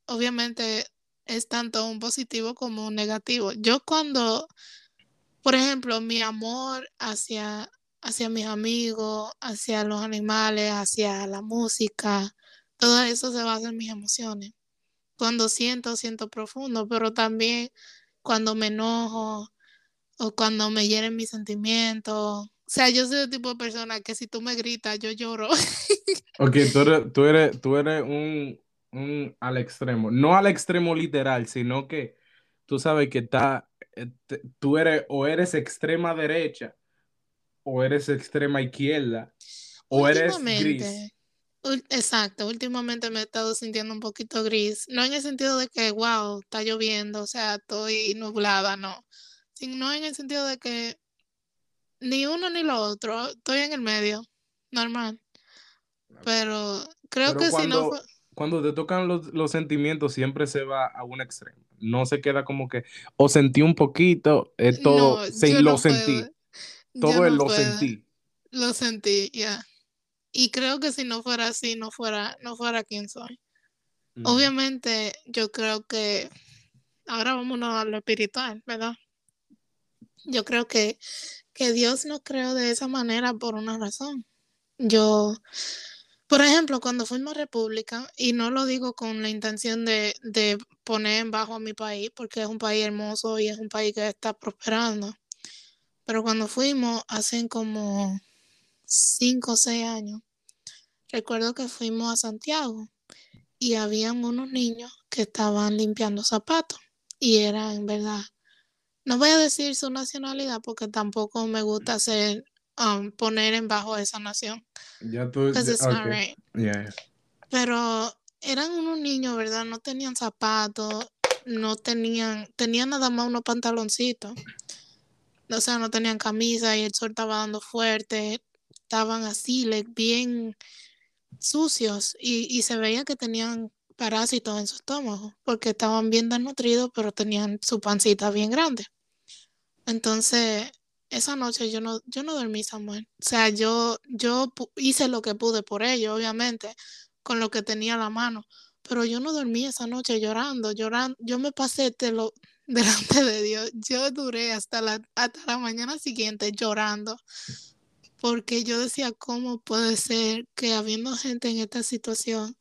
obviamente es tanto un positivo como un negativo. Yo cuando, por ejemplo, mi amor hacia, hacia mis amigos, hacia los animales, hacia la música, todo eso se basa en mis emociones. Cuando siento, siento profundo, pero también cuando me enojo o cuando me hieren mis sentimientos. O sea, yo soy el tipo de persona que si tú me gritas, yo lloro. Ok, tú eres, tú eres, tú eres un, un al extremo, no al extremo literal, sino que tú sabes que está, eh, tú eres o eres extrema derecha o eres extrema izquierda o eres gris. Exacto, últimamente me he estado sintiendo un poquito gris, no en el sentido de que, wow, está lloviendo, o sea, estoy nublada, no, sino en el sentido de que ni uno ni lo otro, estoy en el medio, normal, pero creo Pero que si no cuando, fue, cuando te tocan los, los sentimientos, siempre se va a un extremo. No se queda como que, o sentí un poquito, es todo, no, se, lo no sentí, puedo, todo es no lo puedo, sentí. lo sentí, ya. Y creo que si no fuera así, no fuera, no fuera quien soy. Obviamente, yo creo que ahora vámonos a lo espiritual, ¿verdad? Yo creo que, que Dios nos creó de esa manera por una razón. Yo, por ejemplo, cuando fuimos a República, y no lo digo con la intención de, de poner en bajo a mi país, porque es un país hermoso y es un país que está prosperando, pero cuando fuimos hace como cinco o seis años, recuerdo que fuimos a Santiago y habían unos niños que estaban limpiando zapatos y era en verdad, no voy a decir su nacionalidad porque tampoco me gusta hacer, um, poner en bajo esa nación, Ya tú, ya- it's not ok, right. ya. Pero eran unos niños, ¿verdad? No tenían zapatos, no tenían, tenían nada más unos pantaloncitos. O sea, no tenían camisa y el sol estaba dando fuerte. Estaban así, like, bien sucios y, y se veía que tenían parásitos en su estómago porque estaban bien desnutridos, pero tenían su pancita bien grande. Entonces, esa noche yo no, yo no dormí, Samuel. O sea, yo, yo hice lo que pude por ellos, obviamente, con lo que tenía a la mano. Pero yo no dormí esa noche llorando, llorando. Yo me pasé de lo, delante de Dios. Yo duré hasta la, hasta la mañana siguiente llorando. Porque yo decía, ¿cómo puede ser que habiendo gente en esta situación,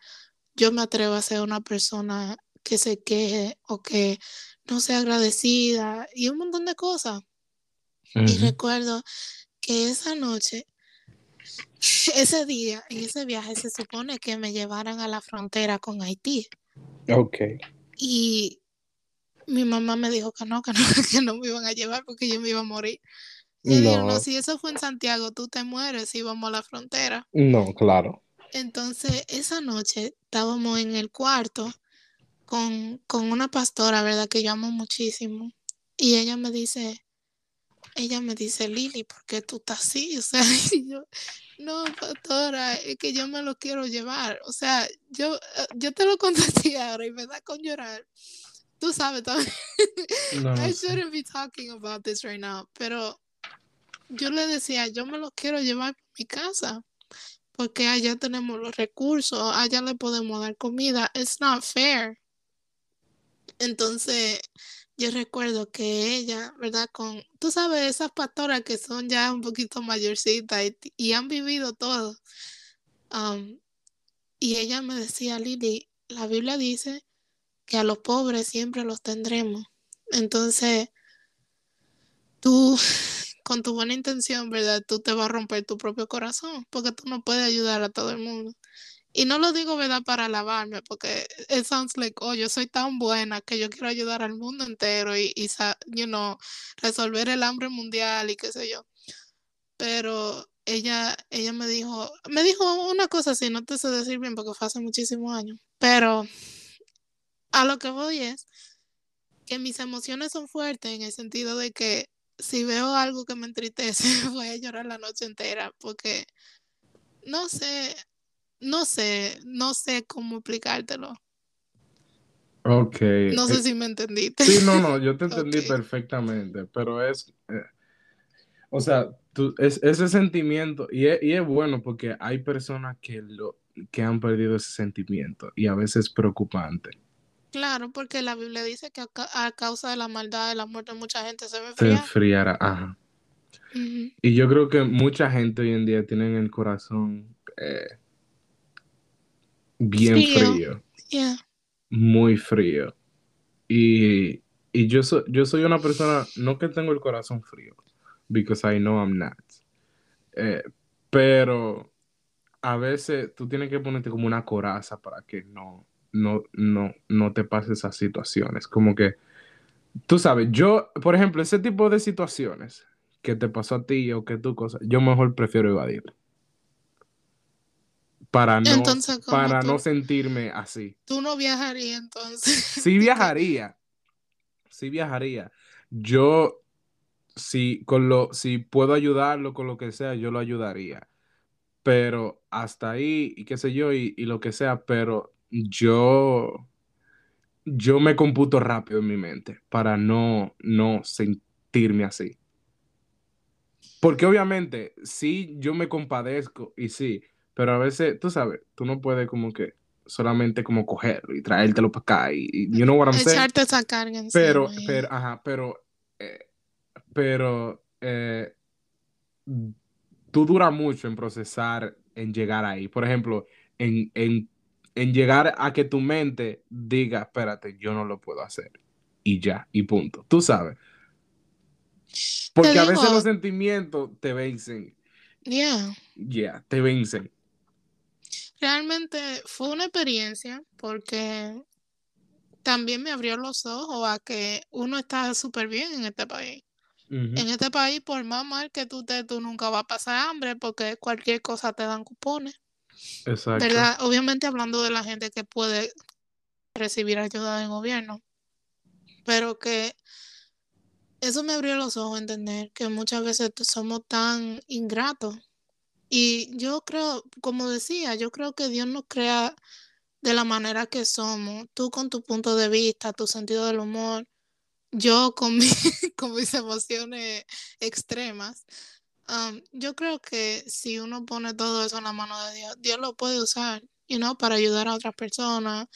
yo me atrevo a ser una persona que se queje o que no sea agradecida y un montón de cosas? Y recuerdo que esa noche, ese día, en ese viaje, se supone que me llevaran a la frontera con Haití. Ok. Y mi mamá me dijo que no, que no, que no me iban a llevar porque yo me iba a morir. Y no, No, si eso fue en Santiago, tú te mueres si vamos a la frontera. no, claro. Entonces, esa noche estábamos en el cuarto con, con una pastora, ¿verdad? Que yo amo muchísimo. Y ella me dice, ella me dice, Lili, ¿por qué tú estás así? O sea, y yo, no, pastora, es que yo me lo quiero llevar. O sea, yo, eh, yo te lo ti ahora y me da con llorar. tú sabes también. No, no I shouldn't be talking about this right now, pero yo le decía, yo me lo quiero llevar a mi casa, porque allá tenemos los recursos, allá le podemos dar comida. It's not fair. Entonces, yo recuerdo que ella, ¿verdad? Con, tú sabes, esas pastoras que son ya un poquito mayorcitas y, y han vivido todo. Um, y ella me decía, Lili, la Biblia dice que a los pobres siempre los tendremos. Entonces, tú, con tu buena intención, ¿verdad? Tú te vas a romper tu propio corazón, porque tú no puedes ayudar a todo el mundo. Y no lo digo, ¿verdad? Para alabarme, porque it sounds like, oh, yo soy tan buena que yo quiero ayudar al mundo entero y, y you know, resolver el hambre mundial y qué sé yo. Pero ella, ella me dijo, me dijo una cosa así, no te sé decir bien porque fue hace muchísimos años, pero a lo que voy es que mis emociones son fuertes en el sentido de que si veo algo que me entristece, voy a llorar la noche entera porque no sé, no sé, no sé cómo explicártelo. Ok. No eh, sé si me entendiste. Sí, no, no, yo te entendí perfectamente, pero es, eh, o sea, tú, es, ese sentimiento, y es, y es bueno porque hay personas que, lo, que han perdido ese sentimiento y a veces es preocupante. Claro, porque la Biblia dice que a, ca- a causa de la maldad de la muerte mucha gente se ve Se enfriará, ajá. Y yo creo que mucha gente hoy en día tiene el corazón eh, bien Frío. frío, Yeah. muy frío. Y, y yo, soy yo soy una persona, no que tengo el corazón frío, because I know I'm not. Eh, pero a veces tú tienes que ponerte como una coraza para que no, no, no, no te pase esas situaciones. Como que, tú sabes, yo, por ejemplo, ese tipo de situaciones que te pasó a ti o que tú cosas, yo mejor prefiero evadir. Para no, Entonces, ¿cómo para tú- no sentirme así. Tú no viajarías entonces. Sí viajaría, sí viajaría. Yo, si, con lo, si puedo ayudarlo con lo que sea, yo lo ayudaría. Pero hasta ahí, y qué sé yo, y, y lo que sea, pero yo, yo me computo rápido en mi mente para no, no sentirme así. Porque obviamente, sí, yo me compadezco y sí, pero a veces, tú sabes, tú no puedes como que solamente como cogerlo y traértelo para acá y, y you know what I'm saying? Echarte esa carga encima. Pero, yeah. pero, ajá, pero, eh, pero, eh, tú duras mucho en procesar, en llegar ahí. Por ejemplo, en, en, en llegar a que tu mente diga, espérate, yo no lo puedo hacer. Y ya, y punto. Tú sabes. Porque a veces los sentimientos te vencen. Yeah. Ya, te vencen. Realmente fue una experiencia porque también me abrió los ojos a que uno está súper bien en este país. En este país, por más mal que tú estés, tú nunca vas a pasar hambre porque cualquier cosa te dan cupones. ¿Verdad? Obviamente hablando de la gente que puede recibir ayuda del gobierno. Pero que eso me abrió los ojos a entender que muchas veces somos tan ingratos. Y yo creo, como decía, yo creo que Dios nos crea de la manera que somos. Tú con tu punto de vista, tu sentido del humor, yo con, con mis emociones extremas. Um, yo creo que si uno pone todo eso en la mano de Dios, Dios lo puede usar, you know, para ayudar a otras personas,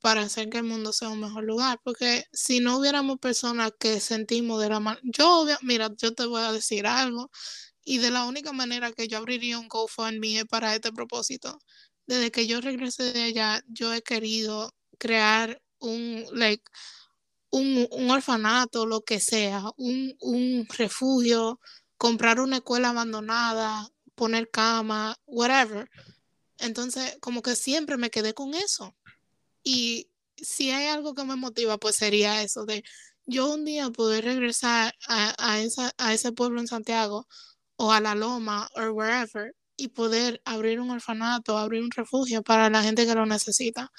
para hacer que el mundo sea un mejor lugar. Porque si no hubiéramos personas que sentimos de la manera, yo, mira, yo te voy a decir algo, y de la única manera que yo abriría un GoFundMe es para este propósito. Desde que yo regresé de allá, yo he querido crear un, like, un, un orfanato, lo que sea, un, un refugio, comprar una escuela abandonada, poner cama, whatever. Entonces, como que siempre me quedé con eso. Y si hay algo que me motiva, pues sería eso de yo un día poder regresar a, a, esa, a ese pueblo en Santiago o a La Loma o wherever y poder abrir un orfanato, abrir un refugio para la gente que lo necesita.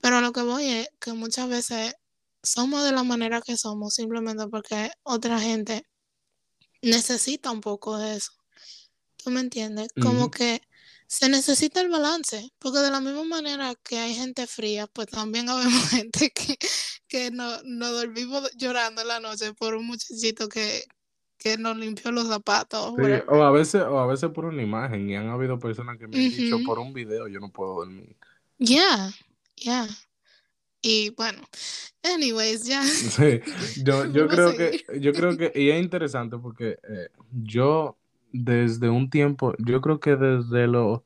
Pero lo que voy es que muchas veces somos de la manera que somos simplemente porque otra gente necesita un poco de eso. ¿Tú me entiendes? Como que se necesita el balance, porque de la misma manera que hay gente fría, pues también habemos gente que, que no, nos dormimos llorando en la noche por un muchachito que, que nos limpió los zapatos. Sí, o a veces, o a veces por una imagen, y han habido personas que me han dicho por un video yo no puedo dormir. Yeah, yeah. Y bueno, anyways, ya. Sí, yo, yo creo que, yo creo que, y es interesante porque eh, yo desde un tiempo, yo creo que desde los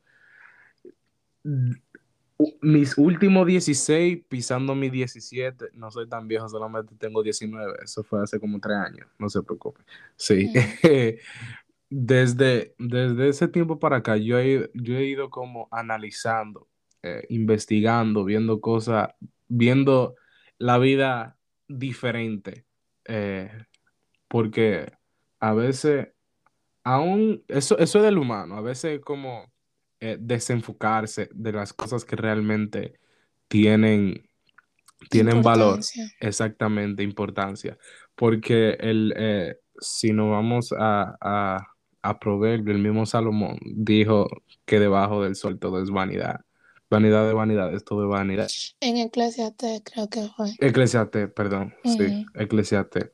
mis últimos 16, pisando mis 17, no soy tan viejo, solamente tengo 19, eso fue hace como tres años, no se preocupe. Sí, Mm. desde, desde ese tiempo para acá, yo he, ido- yo he ido como analizando, eh, investigando, viendo cosas, viendo la vida diferente, eh, porque a veces, aún, eso, eso es del humano, a veces como eh, desenfocarse de las cosas que realmente tienen, tienen valor, exactamente, importancia. Porque el, eh, si nos vamos a, a, a Proverbio, el mismo Salomón dijo que debajo del sol todo es vanidad. Vanidad de vanidades, todo es vanidad. En Eclesiastes creo que fue. Eclesiastés, perdón, sí, Ujú. Eclesiastés.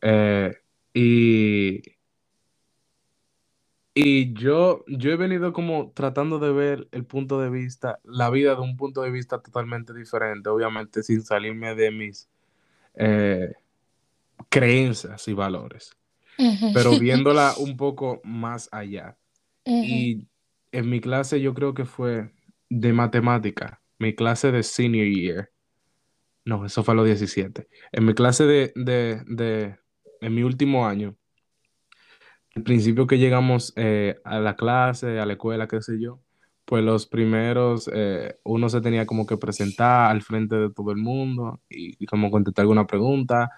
Eh, y, y yo, yo he venido como tratando de ver el punto de vista, la vida de un punto de vista totalmente diferente, obviamente sin salirme de mis eh, creencias y valores, pero viéndola un poco más allá. Y en mi clase yo creo que fue de matemática, mi clase de senior year. No, eso fue a los 17. En mi clase de, de, de en mi último año, al principio que llegamos eh, a la clase, a la escuela, qué sé yo, pues los primeros, eh, uno se tenía como que presentar al frente de todo el mundo y, y como contestar alguna pregunta,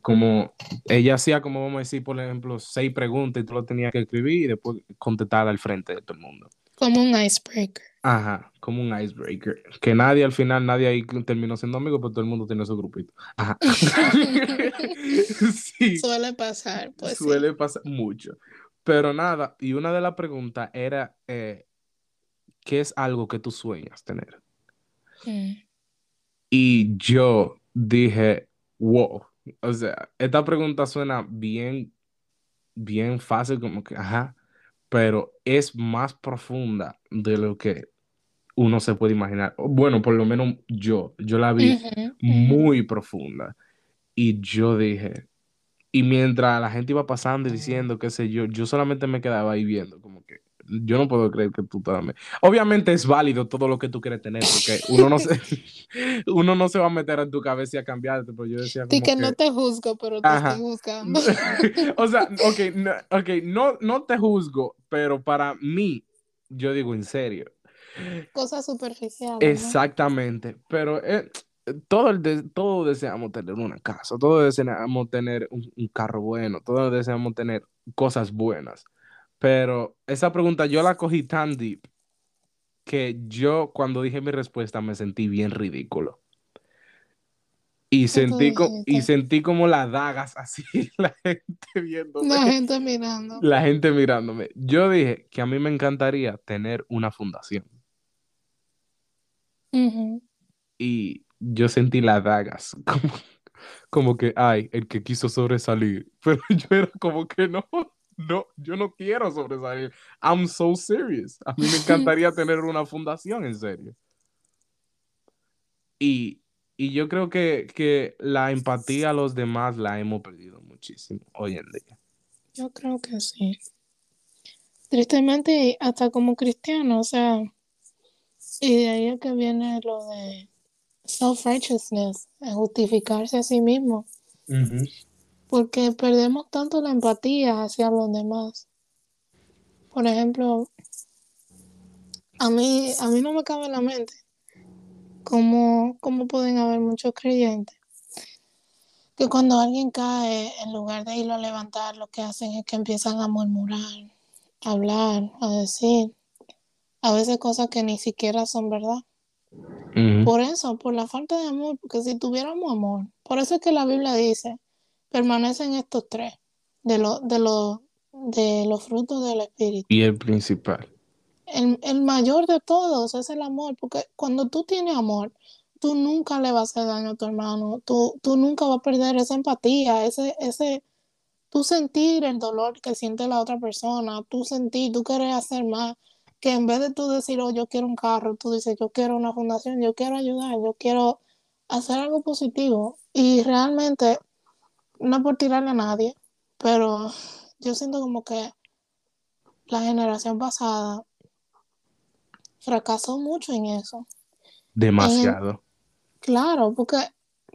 como ella hacía, como vamos a decir, por ejemplo, seis preguntas y tú lo tenías que escribir y después contestar al frente de todo el mundo. Como un icebreaker. Ajá, como un icebreaker. Que nadie al final, nadie ahí terminó siendo amigo, pero todo el mundo tiene su grupito. Ajá. sí, Suele pasar, pues sí. suele pasar mucho. Pero nada, y una de las preguntas era, eh, ¿qué es algo que tú sueñas tener? Mm. Y yo dije, wow, o sea, esta pregunta suena bien, bien fácil, como que, ajá, pero es más profunda de lo que uno se puede imaginar. Bueno, por lo menos yo, yo la vi Ujú, ujú. muy profunda. Y yo dije, y mientras la gente iba pasando y diciendo, qué sé yo, yo solamente me quedaba ahí viendo, como que yo no puedo creer que tú también. Obviamente es válido todo lo que tú quieres tener, porque uno no se, uno no se va a meter en tu cabeza y a cambiarte, pero yo decía como que que, no te juzgo, pero te Ajá. estoy juzgando. o sea, ok, no, ok, no, no te juzgo, pero para mí, yo digo en serio, Cosas superficiales. ¿no? Exactamente, pero eh, todo el de- todos deseamos tener una casa, todos deseamos tener un, un carro bueno, todos deseamos tener cosas buenas, pero esa pregunta yo la cogí tan deep que yo cuando dije mi respuesta me sentí bien ridículo. Y ¿Qué tú sentí, co- y sentí como las dagas así, la gente viéndome, La gente mirando. la gente mirándome. Yo dije que a mí me encantaría tener una fundación. Y yo sentí las dagas, como, como que, ay, el que quiso sobresalir, pero yo era como que no, no, yo no quiero sobresalir, I'm so serious, a mí me encantaría tener una fundación en serio. Y, y yo creo que, que la empatía a los demás la hemos perdido muchísimo hoy en día. Yo creo que sí. Tristemente, hasta como cristiano, o sea, y de ahí es que viene lo de self-righteousness, justificarse a sí mismo, porque perdemos tanto la empatía hacia los demás. Por ejemplo, a mí, a mí no me cabe en la mente cómo, cómo pueden haber muchos creyentes que cuando alguien cae, en lugar de irlo a levantar, lo que hacen es que empiezan a murmurar, a hablar, a decir, a veces cosas que ni siquiera son verdad. Por eso, por la falta de amor, porque si tuviéramos amor, por eso es que la Biblia dice, permanecen estos tres, de, lo, de, lo, de los frutos del Espíritu. Y el principal. el, el mayor de todos es el amor, porque cuando tú tienes amor, tú nunca le vas a hacer daño a tu hermano, tú, tú nunca vas a perder esa empatía, ese, ese, tú sentir el dolor que siente la otra persona, tú sentir, tú querer hacer más, que en vez de tú decir, oh, yo quiero un carro, tú dices, yo quiero una fundación, yo quiero ayudar, yo quiero hacer algo positivo. Y realmente, no por tirarle a nadie, pero yo siento como que la generación pasada fracasó mucho en eso. Demasiado. Claro, porque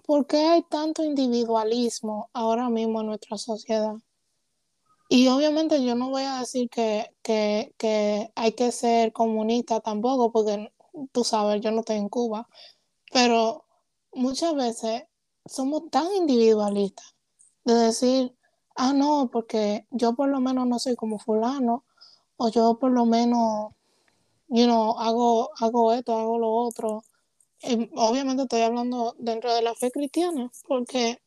¿por qué hay tanto individualismo ahora mismo en nuestra sociedad? Y obviamente yo no voy a decir que, que, que hay que ser comunista tampoco, porque tú sabes, yo no estoy en Cuba, pero muchas veces somos tan individualistas de decir, ah, no, porque yo por lo menos no soy como fulano, o yo por lo menos, you know, hago, hago esto, hago lo otro. Y obviamente estoy hablando dentro de la fe cristiana, porque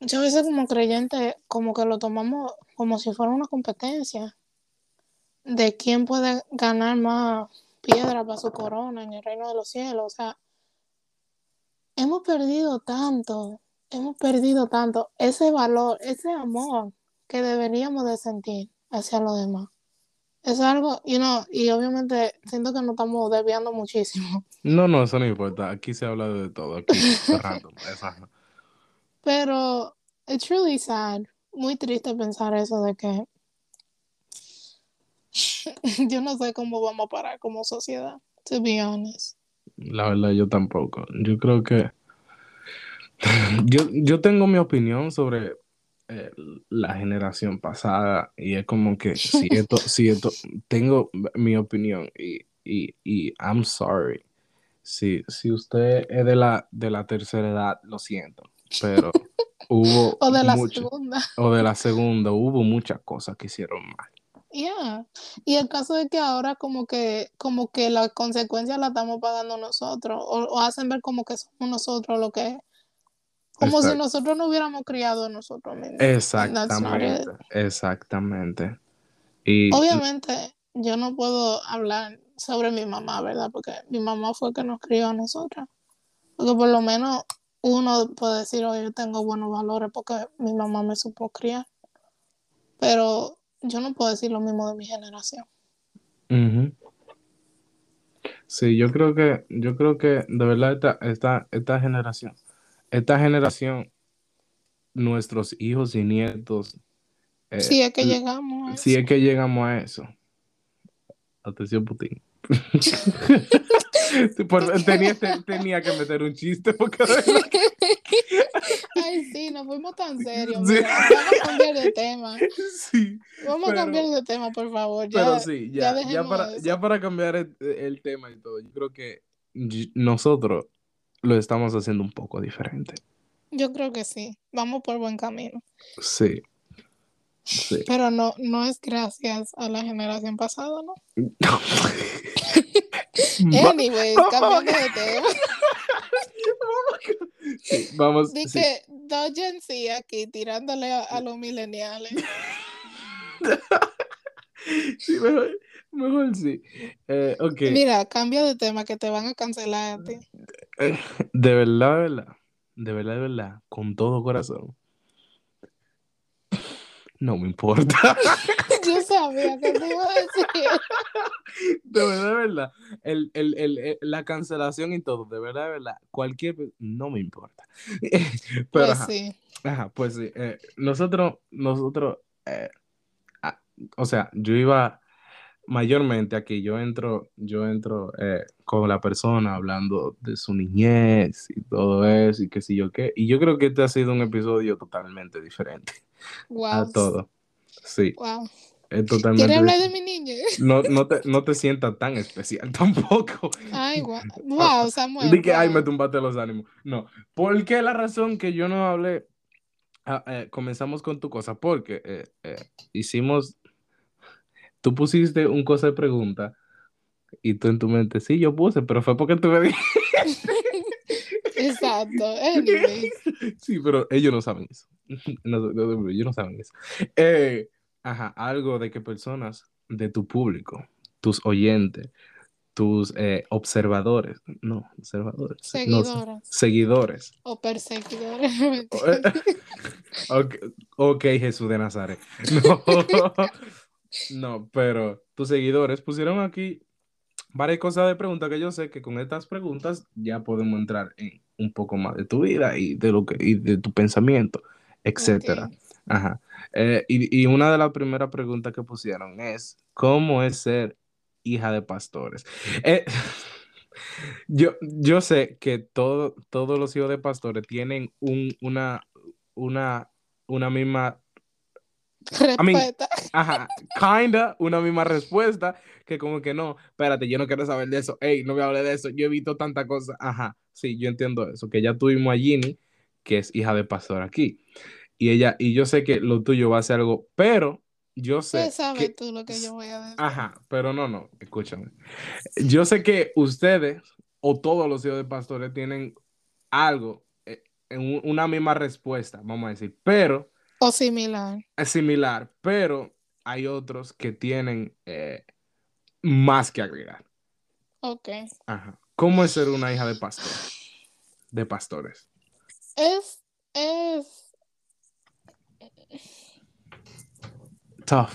muchas veces como creyente, como que lo tomamos como si fuera una competencia de quién puede ganar más piedra para su corona en el reino de los cielos. O sea, hemos perdido tanto, hemos perdido tanto ese valor, ese amor que deberíamos de sentir hacia los demás. Es algo, you know, y obviamente siento que nos estamos desviando muchísimo. No, no, eso no importa. Aquí se habla de todo. Aquí. Pero it's really sad, muy triste pensar eso de que yo no sé cómo vamos a parar como sociedad, to be honest. La verdad, yo tampoco. Yo creo que. Yo, yo tengo mi opinión sobre eh, la generación pasada y es como que si esto, si esto, tengo mi opinión y, y, y I'm sorry. Si, si usted es de la, de la tercera edad, lo siento, pero hubo O de la mucho- segunda. o de la segunda, hubo muchas cosas que hicieron mal. Yeah. Y el caso es que ahora como que, como que las consecuencias las estamos pagando nosotros, o, o hacen ver como que somos nosotros lo que como si nosotros no hubiéramos criado a nosotros mismos. Exactamente, exactamente. Y Obviamente, yo no puedo hablar sobre mi mamá, ¿verdad? Porque mi mamá fue que nos crió a nosotros. Porque por lo menos uno puede decir, oye, yo tengo buenos valores porque mi mamá me supo criar. Pero yo no puedo decir lo mismo de mi generación. Ujú. Sí, yo creo que, yo creo que de verdad esta, esta, esta generación, esta generación, nuestros hijos y nietos, eh, Si es que llegamos a si eso. es que llegamos a eso. Atención, Putin. Tenía, te- tenía que meter un chiste porque Ay, sí, nos fuimos tan serios. Sí. Vamos a cambiar de tema. sí, Vamos Pero- a cambiar de tema, por favor. Ya, pero sí, ya ya, ya, dejemos para, eso. ya para cambiar el, el tema y todo, yo creo que nosotros lo estamos haciendo un poco diferente. Yo creo que sí. Vamos por buen camino. Sí, sí. Pero no, no es gracias a la generación pasada, ¿no? Va- Anyways, cambiando de tema. sí, vamos, Di sí. dos Gen Z aquí tirándole a, a los millennials. Sí, mejor, mejor sí. Eh, ok, Mira, cambia de tema que te van a cancelar a ti. de verdad, de verdad, de verdad, de verdad, con todo corazón. No me importa. Yo sabía que te iba a decir. De verdad, de verdad. El, el, el, el- la cancelación y todo, de verdad, de verdad. Cualquier. No me importa. Pero, Pues ajá, sí. ajá, pues sí. eh, nosotros, nosotros. eh, o sea, yo iba mayormente aquí. Yo entro, yo entro eh, con la persona hablando de su niñez y todo eso y qué sé yo qué. Y yo creo que este ha sido un episodio totalmente diferente a Wow. todo. Sí, Wow. Es totalmente. ¿Quieres hablar de mi niña? No, no te, no te sientas tan especial tampoco. Ay, wow. Wow, Samuel. Di que, ay, wow. me tumbaste los ánimos. No, porque la razón que yo no hablé, ah, eh, comenzamos con tu cosa, porque eh, eh, hicimos, tú pusiste un cosa de pregunta y tú en tu mente, sí, yo puse, pero fue porque tú me dijiste. Exacto. Anyways. Sí, pero ellos no saben eso. No, no, ellos no saben eso. Eh, ajá, algo de que personas de tu público tus oyentes, tus eh, observadores, no, observadores, no Seguidores. O perseguidores. ok, ok, Jesús de Nazaret. No, no, pero tus seguidores pusieron aquí varias cosas de preguntas que yo sé que con estas preguntas ya podemos entrar en un poco más de tu vida y de lo que y de tu pensamiento, etcétera. Ajá. Eh, y, y una de las primeras preguntas que pusieron es, ¿cómo es ser hija de pastores? Eh, yo, yo sé que todo, todos los hijos de pastores tienen un, una, una, una misma, mean- ajá, kinda, una misma respuesta, que como que no, espérate, yo no quiero saber de eso, hey, no me hable de eso, yo he visto tanta cosa, ajá, sí, yo entiendo eso, que ya tuvimos a Ginny, que es hija de pastor aquí, y ella, y yo sé que lo tuyo va a ser algo, pero yo sé ¿Qué sabes que, tú lo que yo voy a decir? ajá, pero no, no, escúchame, yo sé que ustedes, o todos los hijos de pastores, tienen algo, eh, en una misma respuesta, vamos a decir, pero O similar. es similar, pero hay otros que tienen eh, más que agregar. Ok. Ajá. ¿Cómo es ser una hija de pastor? De pastores. Es, es, Tough.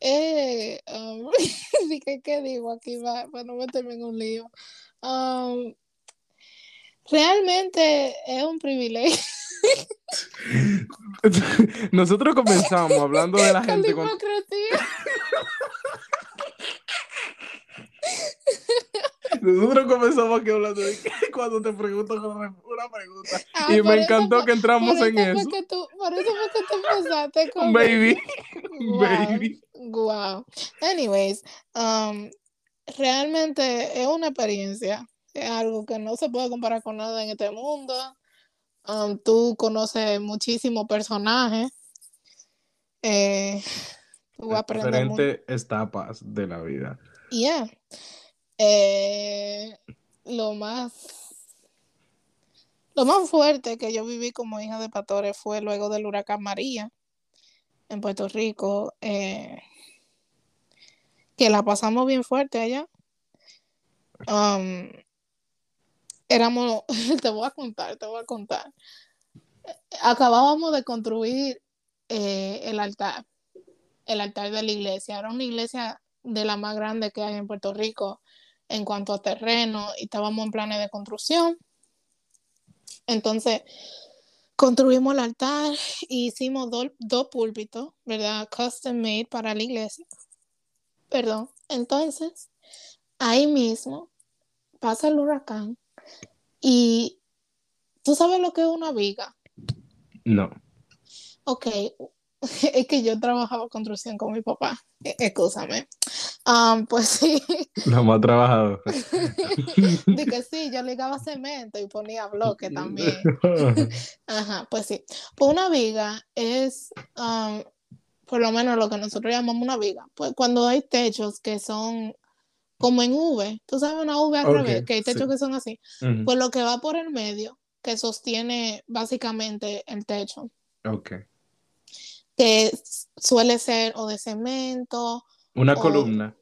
eh, um, dije, ¿qué digo aquí? Va, para no meterme en un lío. Um, realmente es un privilegio. Nosotros comenzamos hablando de la gente con... Nosotros comenzamos aquí hablando de que cuando te pregunto una pregunta. Ah, y me encantó fue- que entramos en eso eso. que tú- por eso fue que tú empezaste con Baby. Wow. Baby. Wow. Anyways, um, realmente es una experiencia, es algo que no se puede comparar con nada en este mundo. Um, tú conoces muchísimos personajes. Eh, tú aprendes Diferentes etapas de la vida. Yeah. Eh, lo más lo más fuerte que yo viví como hija de pastores fue luego del huracán María en Puerto Rico, eh, que la pasamos bien fuerte allá. Um, éramos, te voy a contar, te voy a contar. Acabábamos de construir eh, el altar, el altar de la iglesia. Era una iglesia de la más grande que hay en Puerto Rico en cuanto a terreno y estábamos en planes de construcción. Entonces, construimos el altar y hicimos do- dos púlpitos, ¿verdad? Custom made para la iglesia. Perdón. Entonces, ahí mismo pasa el huracán y tú sabes lo que es una viga. No. Ok, es que yo trabajaba construcción con mi papá. E- Excúsame. Um, pues sí, La más trabajadora. de que sí, yo ligaba cemento y ponía bloque también. Ajá, pues sí. Pues una viga es, um, por lo menos lo que nosotros llamamos una viga. Pues cuando hay techos que son como en V, tú sabes una V al Ok, revés, que hay techos sí. que son así. Pues lo que va por el medio, que sostiene básicamente el techo. Ok. que suele ser o de cemento, Una O- columna.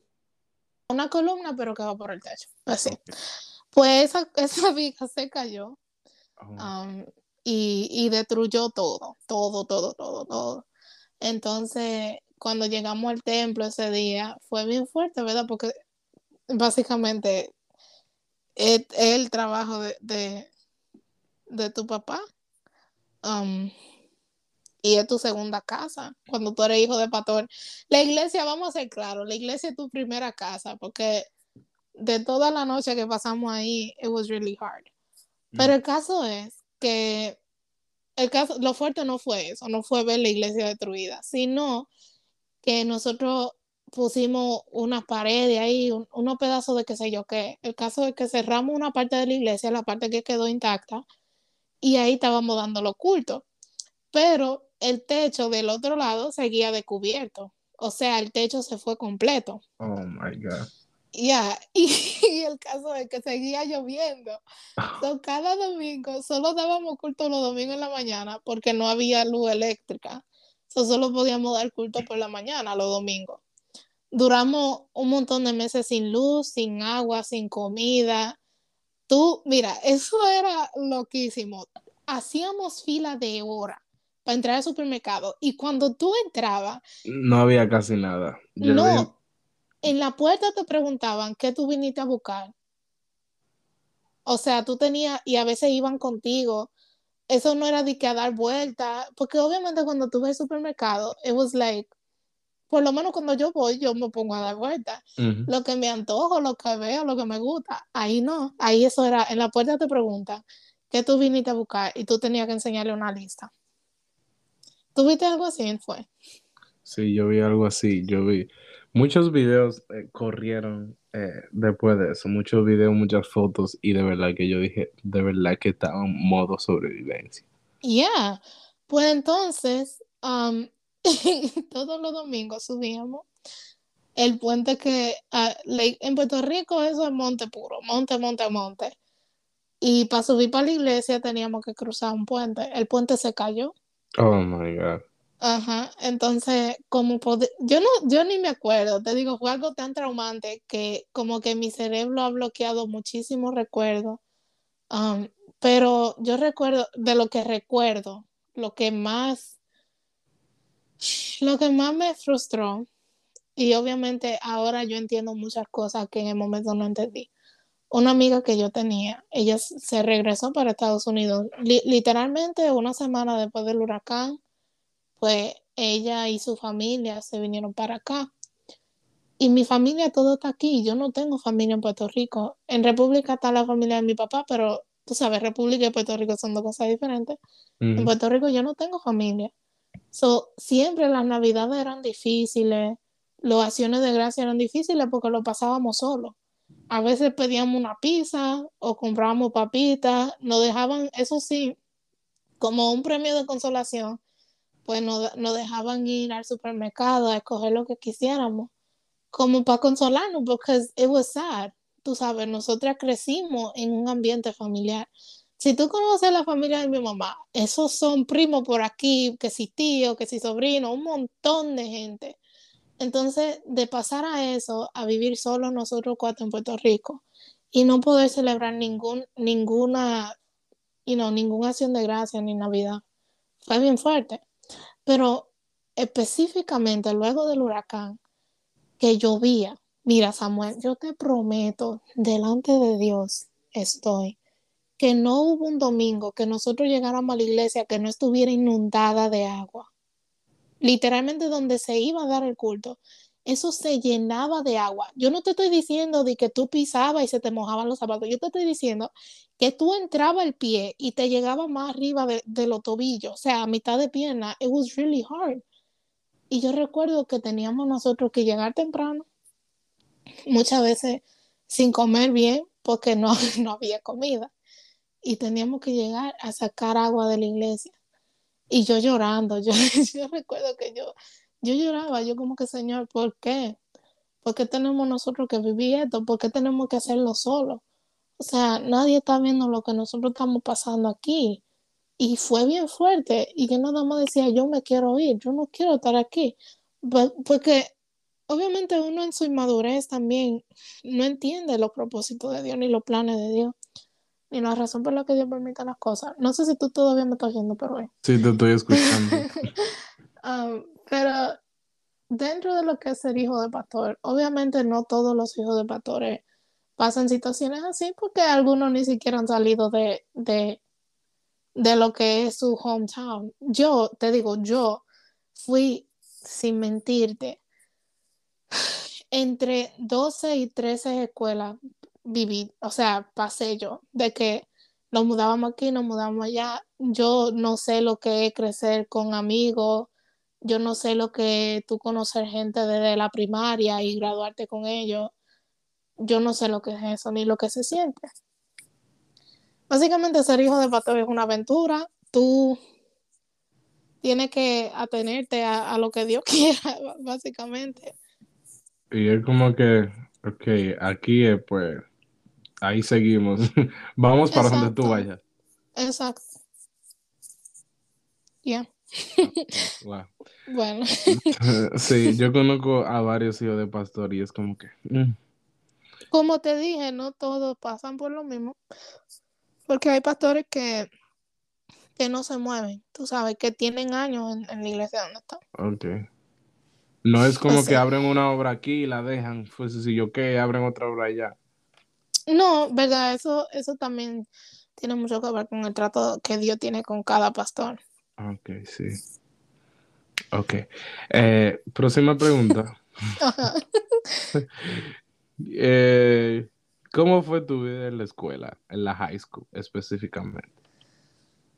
una columna, pero que va por el techo. Así. Pues esa, esa viga se cayó Oh. um, y, y destruyó todo, todo, todo, todo, todo. Entonces, cuando llegamos al templo ese día, fue bien fuerte, ¿verdad? Porque básicamente es, es el trabajo de, de, de tu papá. Um, y es tu segunda casa cuando tú eres hijo de pastor. La iglesia, vamos a ser claros, la iglesia es tu primera casa porque de toda la noche que pasamos ahí, it was really hard. Pero el caso es que el caso, lo fuerte no fue eso, no fue ver la iglesia destruida, sino que nosotros pusimos una pared ahí, un- unos pedazos de qué sé yo qué. El caso es que cerramos una parte de la iglesia, la parte que quedó intacta, y ahí estábamos dando los cultos. Pero el techo del otro lado seguía descubierto. O sea, el techo se fue completo. Oh my God. Ya, y, y el caso es que seguía lloviendo. So, cada domingo, solo dábamos culto los domingos en la mañana porque no había luz eléctrica. So, solo podíamos dar culto por la mañana los domingos. duramos un montón de meses sin luz, sin agua, sin comida. Tú, mira, eso era loquísimo. Hacíamos fila de hora para entrar al supermercado y cuando tú entrabas... No había casi nada. no, en la puerta te preguntaban qué tú viniste a buscar. O sea, tú tenías, y a veces iban contigo. Eso no era de que a dar vuelta, porque obviamente cuando tú ves el supermercado, it was like, por lo menos cuando yo voy, yo me pongo a dar vueltas. Lo que me antojo, lo que veo, lo que me gusta. Ahí no, ahí eso era, en la puerta te preguntan qué tú viniste a buscar y tú tenías que enseñarle una lista. ¿Tú viste algo así? Fue. Sí, yo vi algo así, yo vi muchos videos eh, corrieron eh, después de eso, muchos videos, muchas fotos y de verdad que yo dije, de verdad que estaba en modo sobrevivencia. Ya, pues entonces, um, todos los domingos subíamos el puente que uh, en Puerto Rico eso es monte puro, monte, monte, monte. Y para subir para la iglesia teníamos que cruzar un puente. El puente se cayó. Oh my God. Ajá, entonces, como yo no, yo ni me acuerdo, te digo, fue algo tan traumante que como que mi cerebro ha bloqueado muchísimos recuerdos, um, pero yo recuerdo, de lo que recuerdo, lo que más, lo que más me frustró, y obviamente ahora yo entiendo muchas cosas que en el momento no entendí. Una amiga que yo tenía, ella se regresó para Estados Unidos, literalmente una semana después del huracán pues ella y su familia se vinieron para acá. Y mi familia todo está aquí. Yo no tengo familia en Puerto Rico. En República está la familia de mi papá, pero tú sabes, República y Puerto Rico son dos cosas diferentes. En Puerto Rico yo no tengo familia. So, siempre las navidades eran difíciles, las acciones de gracia eran difíciles porque lo pasábamos solos. A veces pedíamos una pizza o comprábamos papitas, nos dejaban, eso sí, como un premio de consolación, pues nos, dejaban ir al supermercado a escoger lo que quisiéramos, como para consolarnos, porque it was sad. Tú sabes, nosotras crecimos en un ambiente familiar. Si tú conoces la familia de mi mamá, esos son primos por aquí, que si tío, que si sobrino, un montón de gente. Entonces, de pasar a eso, a vivir solo nosotros cuatro en Puerto Rico y no poder celebrar ningún, ninguna, you know, ninguna acción de gracia ni Navidad, fue bien fuerte. Pero específicamente luego del huracán que llovía, mira Samuel, yo te prometo, delante de Dios estoy, que no hubo un domingo que nosotros llegáramos a la iglesia que no estuviera inundada de agua. Literalmente donde se iba a dar el culto, eso se llenaba de agua. Yo no te estoy diciendo de que tú pisabas y se te mojaban los zapatos. Yo te estoy diciendo que tú entraba el pie y te llegaba más arriba de, los tobillos, o sea, a mitad de pierna. It was really hard. Y yo recuerdo que teníamos nosotros que llegar temprano, muchas veces sin comer bien, porque no, no había comida. Y teníamos que llegar a sacar agua de la iglesia. Y yo llorando, yo, yo recuerdo que yo, yo lloraba, yo como que, Señor, ¿por qué? ¿Por qué tenemos nosotros que vivir esto? ¿Por qué tenemos que hacerlo solo? O sea, nadie está viendo lo que nosotros estamos pasando aquí. Y fue bien fuerte. Y yo nada más decía, yo me quiero ir, yo no quiero estar aquí. Porque obviamente uno en su inmadurez también no entiende los propósitos de Dios ni los planes de Dios. Ni la razón por la que Dios permite las cosas. No sé si tú todavía me estás oyendo, pero... Sí, te estoy escuchando. Um, pero dentro de lo que es ser hijo de pastor, obviamente no todos los hijos de pastores pasan situaciones así porque algunos ni siquiera han salido de, de, de lo que es su hometown. Yo, te digo, yo fui, sin mentirte, entre 12 y 13 escuelas viví, o sea, pasé yo, de que nos mudábamos aquí, nos mudábamos allá. Yo no sé lo que es crecer con amigos, yo no sé lo que tú conocer gente desde la primaria y graduarte con ellos. Yo no sé lo que es eso ni lo que se siente. Básicamente ser hijo de pastor es una aventura. Tú tienes que atenerte a, lo que Dios quiera, básicamente. Y es como que, ok, aquí es pues, ahí seguimos. Vamos para donde tú vayas. Exacto. Ya. Wow. Bueno, Sí, yo conozco a varios hijos de pastor y es como que. mm, como te dije, no todos pasan por lo mismo, porque hay pastores que, que no se mueven, tú sabes, que tienen años en, en la iglesia donde están. Ok. No es como que abren una obra aquí y la dejan. Pues si yo qué, abren otra obra allá. No, verdad, eso, eso también tiene mucho que ver con el trato que Dios tiene con cada pastor. Ok, sí. Ok. Eh, próxima pregunta. Eh, ¿cómo fue tu vida en la escuela, en la high school específicamente?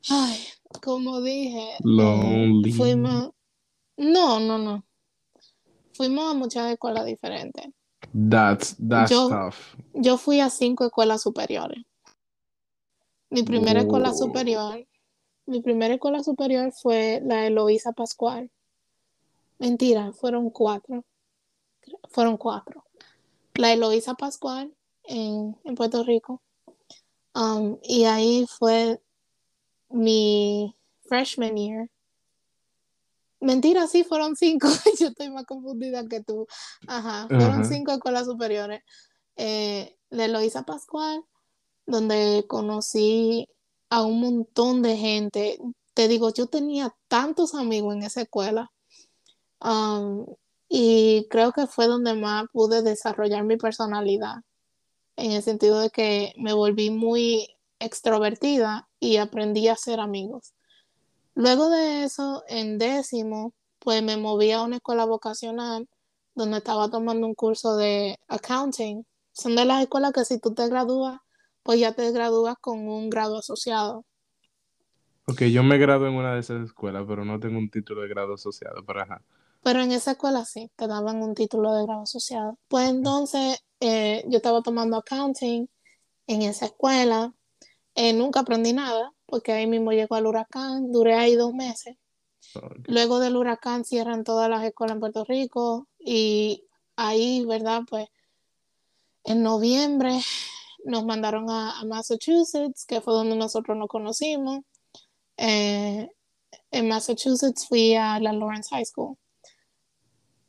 Ay, como dije, eh, Lonely. fuimos, no, no, no, fuimos a muchas escuelas diferentes. That's, that's Yo- tough. Yo fui a cinco escuelas superiores. Mi primera escuela superior, mi primera escuela superior fue la Eloísa Pascual. Mentira, fueron cuatro. Fueron cuatro. La Eloísa Pascual en, en Puerto Rico. Um, y ahí fue mi freshman year. Mentira, sí, fueron cinco. Yo estoy más confundida que tú. Ajá, fueron cinco escuelas superiores. Eh, la Eloísa Pascual, donde conocí a un montón de gente. Te digo, yo tenía tantos amigos en esa escuela. Um, y creo que fue donde más pude desarrollar mi personalidad, en el sentido de que me volví muy extrovertida y aprendí a ser amigos. Luego de eso, en décimo, pues me moví a una escuela vocacional donde estaba tomando un curso de accounting. Son de las escuelas que si tú te gradúas, pues ya te gradúas con un grado asociado. Ok, yo me gradué en una de esas escuelas, pero no tengo un título de grado asociado, pero ajá. Pero en esa escuela sí, te daban un título de grado asociado. Pues entonces eh, yo estaba tomando accounting en esa escuela. Eh, nunca aprendí nada, porque ahí mismo llegó el huracán. Duré ahí dos meses. Luego del huracán cierran todas las escuelas en Puerto Rico y ahí, ¿verdad? Pues en noviembre nos mandaron a, a Massachusetts, que fue donde nosotros nos conocimos. Eh, en Massachusetts fui a la Lawrence High School,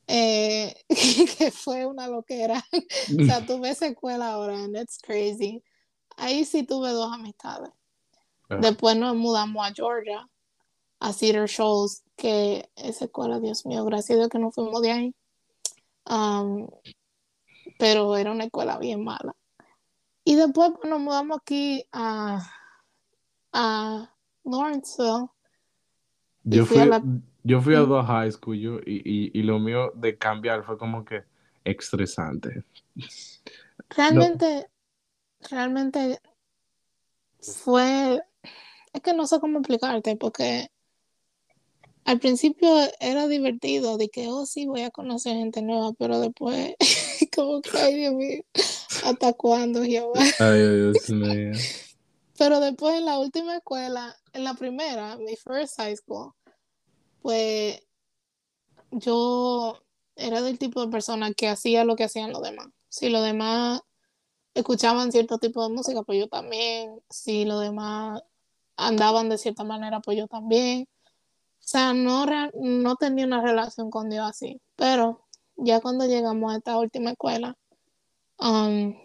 eh, que fue una loquera. O sea, tuve esa escuela ahora, and it's crazy. Ahí sí tuve dos amistades. Después nos mudamos a Georgia, a Cedar Shoals, que esa escuela, Dios mío, gracias a Dios que no fuimos de ahí. Um, pero era una escuela bien mala. Y después pues, nos mudamos aquí a, a Lawrenceville. Yo fui a fui, la- yo fui a dos high school yo, y, y, y lo mío de cambiar fue como que estresante. Realmente, realmente fue, es que no sé cómo explicarte, porque al principio era divertido, de que, oh, sí, voy a conocer gente nueva, pero después, como que, ay, Dios mío, ¿hasta cuándo, Jehová? Ay, Dios mío. Pero después en la última escuela, en la primera, mi first high school, pues yo era del tipo de persona que hacía lo que hacían los demás. Si los demás escuchaban cierto tipo de música, pues yo también. Si los demás andaban de cierta manera, pues yo también. O sea, no, no tenía una relación con Dios así. Pero ya cuando llegamos a esta última escuela, um,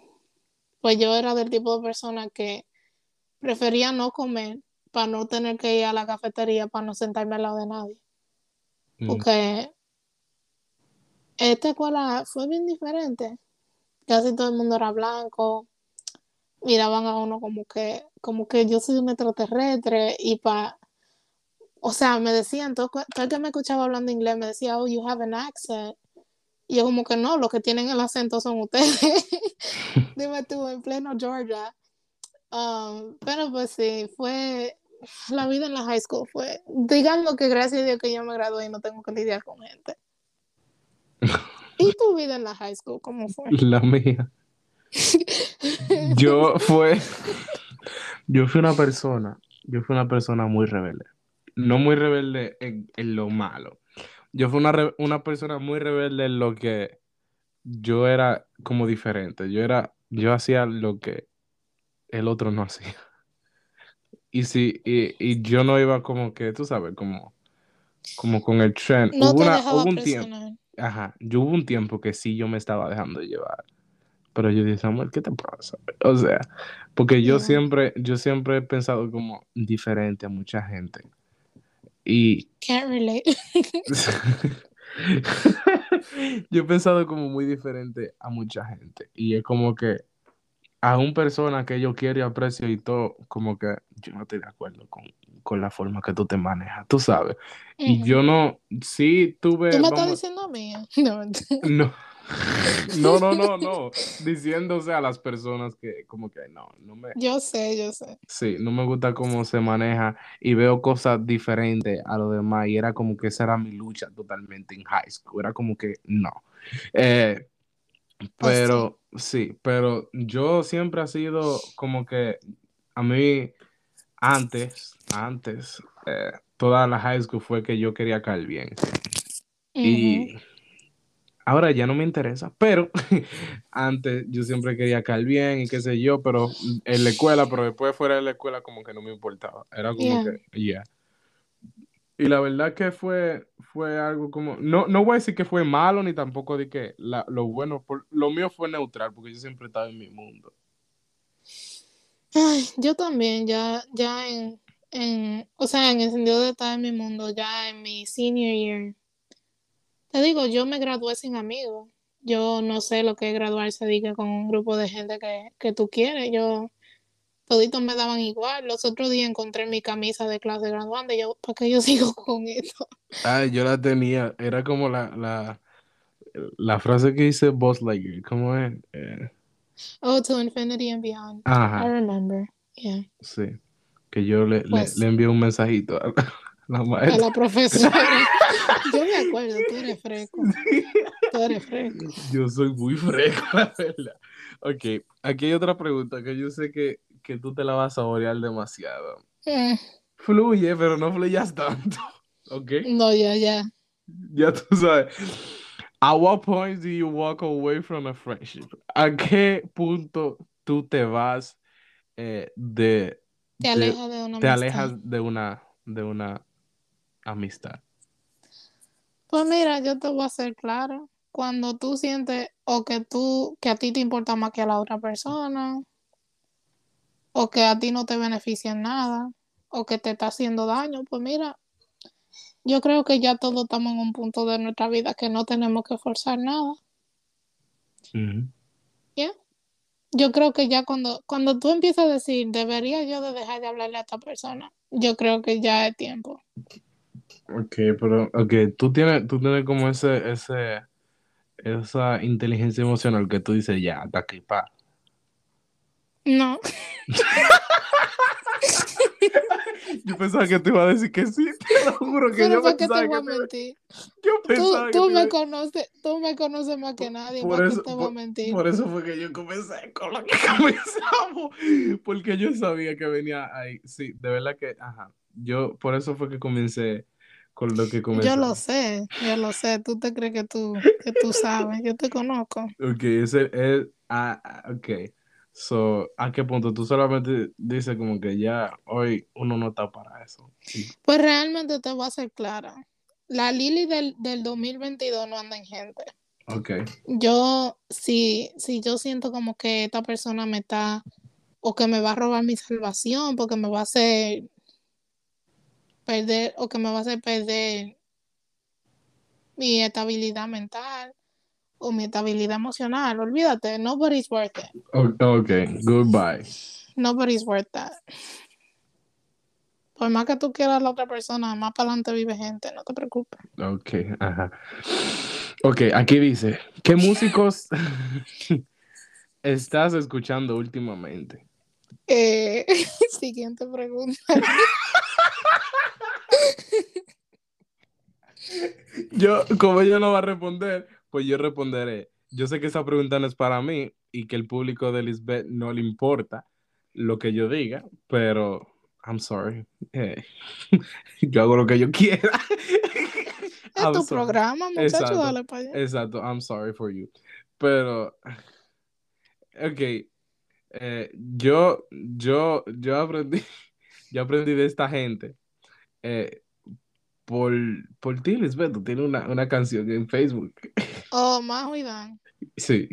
pues yo era del tipo de persona que prefería no comer para no tener que ir a la cafetería para no sentarme al lado de nadie. Mm. Porque esta escuela fue bien diferente. Casi todo el mundo era blanco. Miraban a uno como que, como que yo soy un extraterrestre y pa, o sea, me decían, todo, todo el que me escuchaba hablando inglés me decía, oh, you have an accent. Y yo como que no, los que tienen el acento son ustedes. Dime tú, en pleno Georgia. Um, pero pues sí, fue la vida en la high school fue, digamos que gracias a Dios que yo me gradué y no tengo que lidiar con gente. ¿Y tu vida en la high school cómo fue? La mía. Yo fue, yo fui una persona, yo fui una persona muy rebelde. No muy rebelde en, en lo malo. Yo fui una, una persona muy rebelde en lo que yo era como diferente. Yo era, yo hacía lo que el otro no hacía. Y sí, y, y yo no iba como que, tú sabes, como como con el trend. No hubo, te una- dejaba hubo un tiempo, ajá, yo hubo un tiempo que sí yo me estaba dejando llevar. Pero yo dije, Samuel, ¿qué te pasa? O sea, porque yo siempre, yo siempre he pensado como diferente a mucha gente. Y Can't relate. yo he pensado como muy diferente a mucha gente. Y es como que a una persona que yo quiero y aprecio y todo, como que yo no estoy de acuerdo con, con la forma que tú te manejas, tú sabes. Y Ujú. yo no, sí tuve, ¿Tú me estás diciendo a mí? No, no, no, no, no, no, diciéndose a las personas que como que no, no me, yo sé, yo sé. sí, no me gusta cómo se maneja y veo cosas diferentes a lo demás y era como que esa era mi lucha totalmente en high school, era como que no. Eh, pero sí, pero yo siempre ha sido como que a mí antes, antes, eh, toda la high school fue que yo quería caer bien. Y ahora ya no me interesa, pero antes yo siempre quería caer bien y qué sé yo, pero en la escuela, pero después fuera de la escuela como que no me importaba. Era como Yeah. que, yeah. Y la verdad que fue, fue algo como, no, no voy a decir que fue malo ni tampoco de que la- lo bueno, por- lo mío fue neutral porque yo siempre estaba en mi mundo. Ay, yo también, ya, ya en, en, o sea, en el sentido de estar en mi mundo, ya en mi senior year, te digo, yo me gradué sin amigos. Yo no sé lo que es graduarse diga, con un grupo de gente que, que tú quieres. Yo, toditos me daban igual. Los otros días encontré mi camisa de clase graduando y yo, ¿para qué yo sigo con esto? Ay, yo la tenía, era como la, la, la frase que dice Boss Lightyear, ¿cómo es? Eh, Oh, to infinity and beyond. I ajá, remember. Yeah. sí, que yo le, le- Pues- le envié un mensajito a la A maestra. la profesora. Yo me acuerdo, tú eres fresco. Tú eres fresco. Yo soy muy fresco, la verdad. Ok, aquí hay otra pregunta que yo sé que, que tú te la vas a saborear demasiado. Mm, Fluye, pero no fluyas tanto. Ok, No, ya, ya. ya tú sabes. At what point do you walk away from a friendship? ¿A qué punto tú te vas eh, de, Te de- alejas de una te alejas de una, de una amistad? Pues mira, yo te voy a ser claro. Cuando tú sientes o que tú, que a ti te importa más que a la otra persona, o que a ti no te beneficia en nada, o que te está haciendo daño, pues mira, yo creo que ya todos estamos en un punto de nuestra vida que no tenemos que forzar nada. Ujú. Yo creo que ya cuando, cuando tú empiezas a decir, debería yo de dejar de hablarle a esta persona, yo creo que ya es tiempo. Ok, pero, ok, tú tienes, tú tienes como ese, ese, esa inteligencia emocional que tú dices, ya, hasta aquí, pa. No, Yo pensaba que te iba a decir que sí, te lo juro que pero yo ¿por qué te voy a que te, mentir? yo Tú, pensaba que tú iba me conoces, tú me conoces más que nadie, por ¿para eso, te voy a por, mentir? por eso fue que yo comencé con lo que comenzamos, porque yo sabía que venía ahí, sí, de verdad que, ajá, yo, por eso fue que comencé con lo que Yo comenzamos. lo sé, yo lo sé. Tú te crees que tú, que tú sabes. Yo te conozco. Ok, ese es, ah, ah, ok. So, ¿a qué punto? Tú solamente dices como que ya hoy uno no está para eso. Pues realmente te voy a ser clara. La Lili del, del 2022 no anda en gente. Ok, Yo, si, si yo siento como que esta persona me está, o que me va a robar mi salvación, porque me va a hacer perder, o que me va a hacer perder mi estabilidad mental o mi estabilidad emocional, olvídate, nobody's worth it. O- ok, goodbye. Nobody's worth that. Por más que tú quieras a la otra persona, más para adelante vive gente, no te preocupes. Ok, ajá. Ok, aquí dice, ¿qué músicos estás escuchando últimamente? Eh, siguiente pregunta. Yo, como ella no va a responder, pues yo responderé. Yo sé que esa pregunta no es para mí y que el público de Lisbeth no le importa lo que yo diga, pero I'm sorry. Eh, yo hago lo que yo quiera. Es I'm tu sorry. programa, muchacho, Exacto. dale para allá. Exacto, I'm sorry for you. Pero, ok, eh, yo, yo, yo aprendí, yo aprendí de esta gente, eh, por, por ti, Lisbeth, tú tienes una, una canción en Facebook. Oh, Majo y Dan. Sí.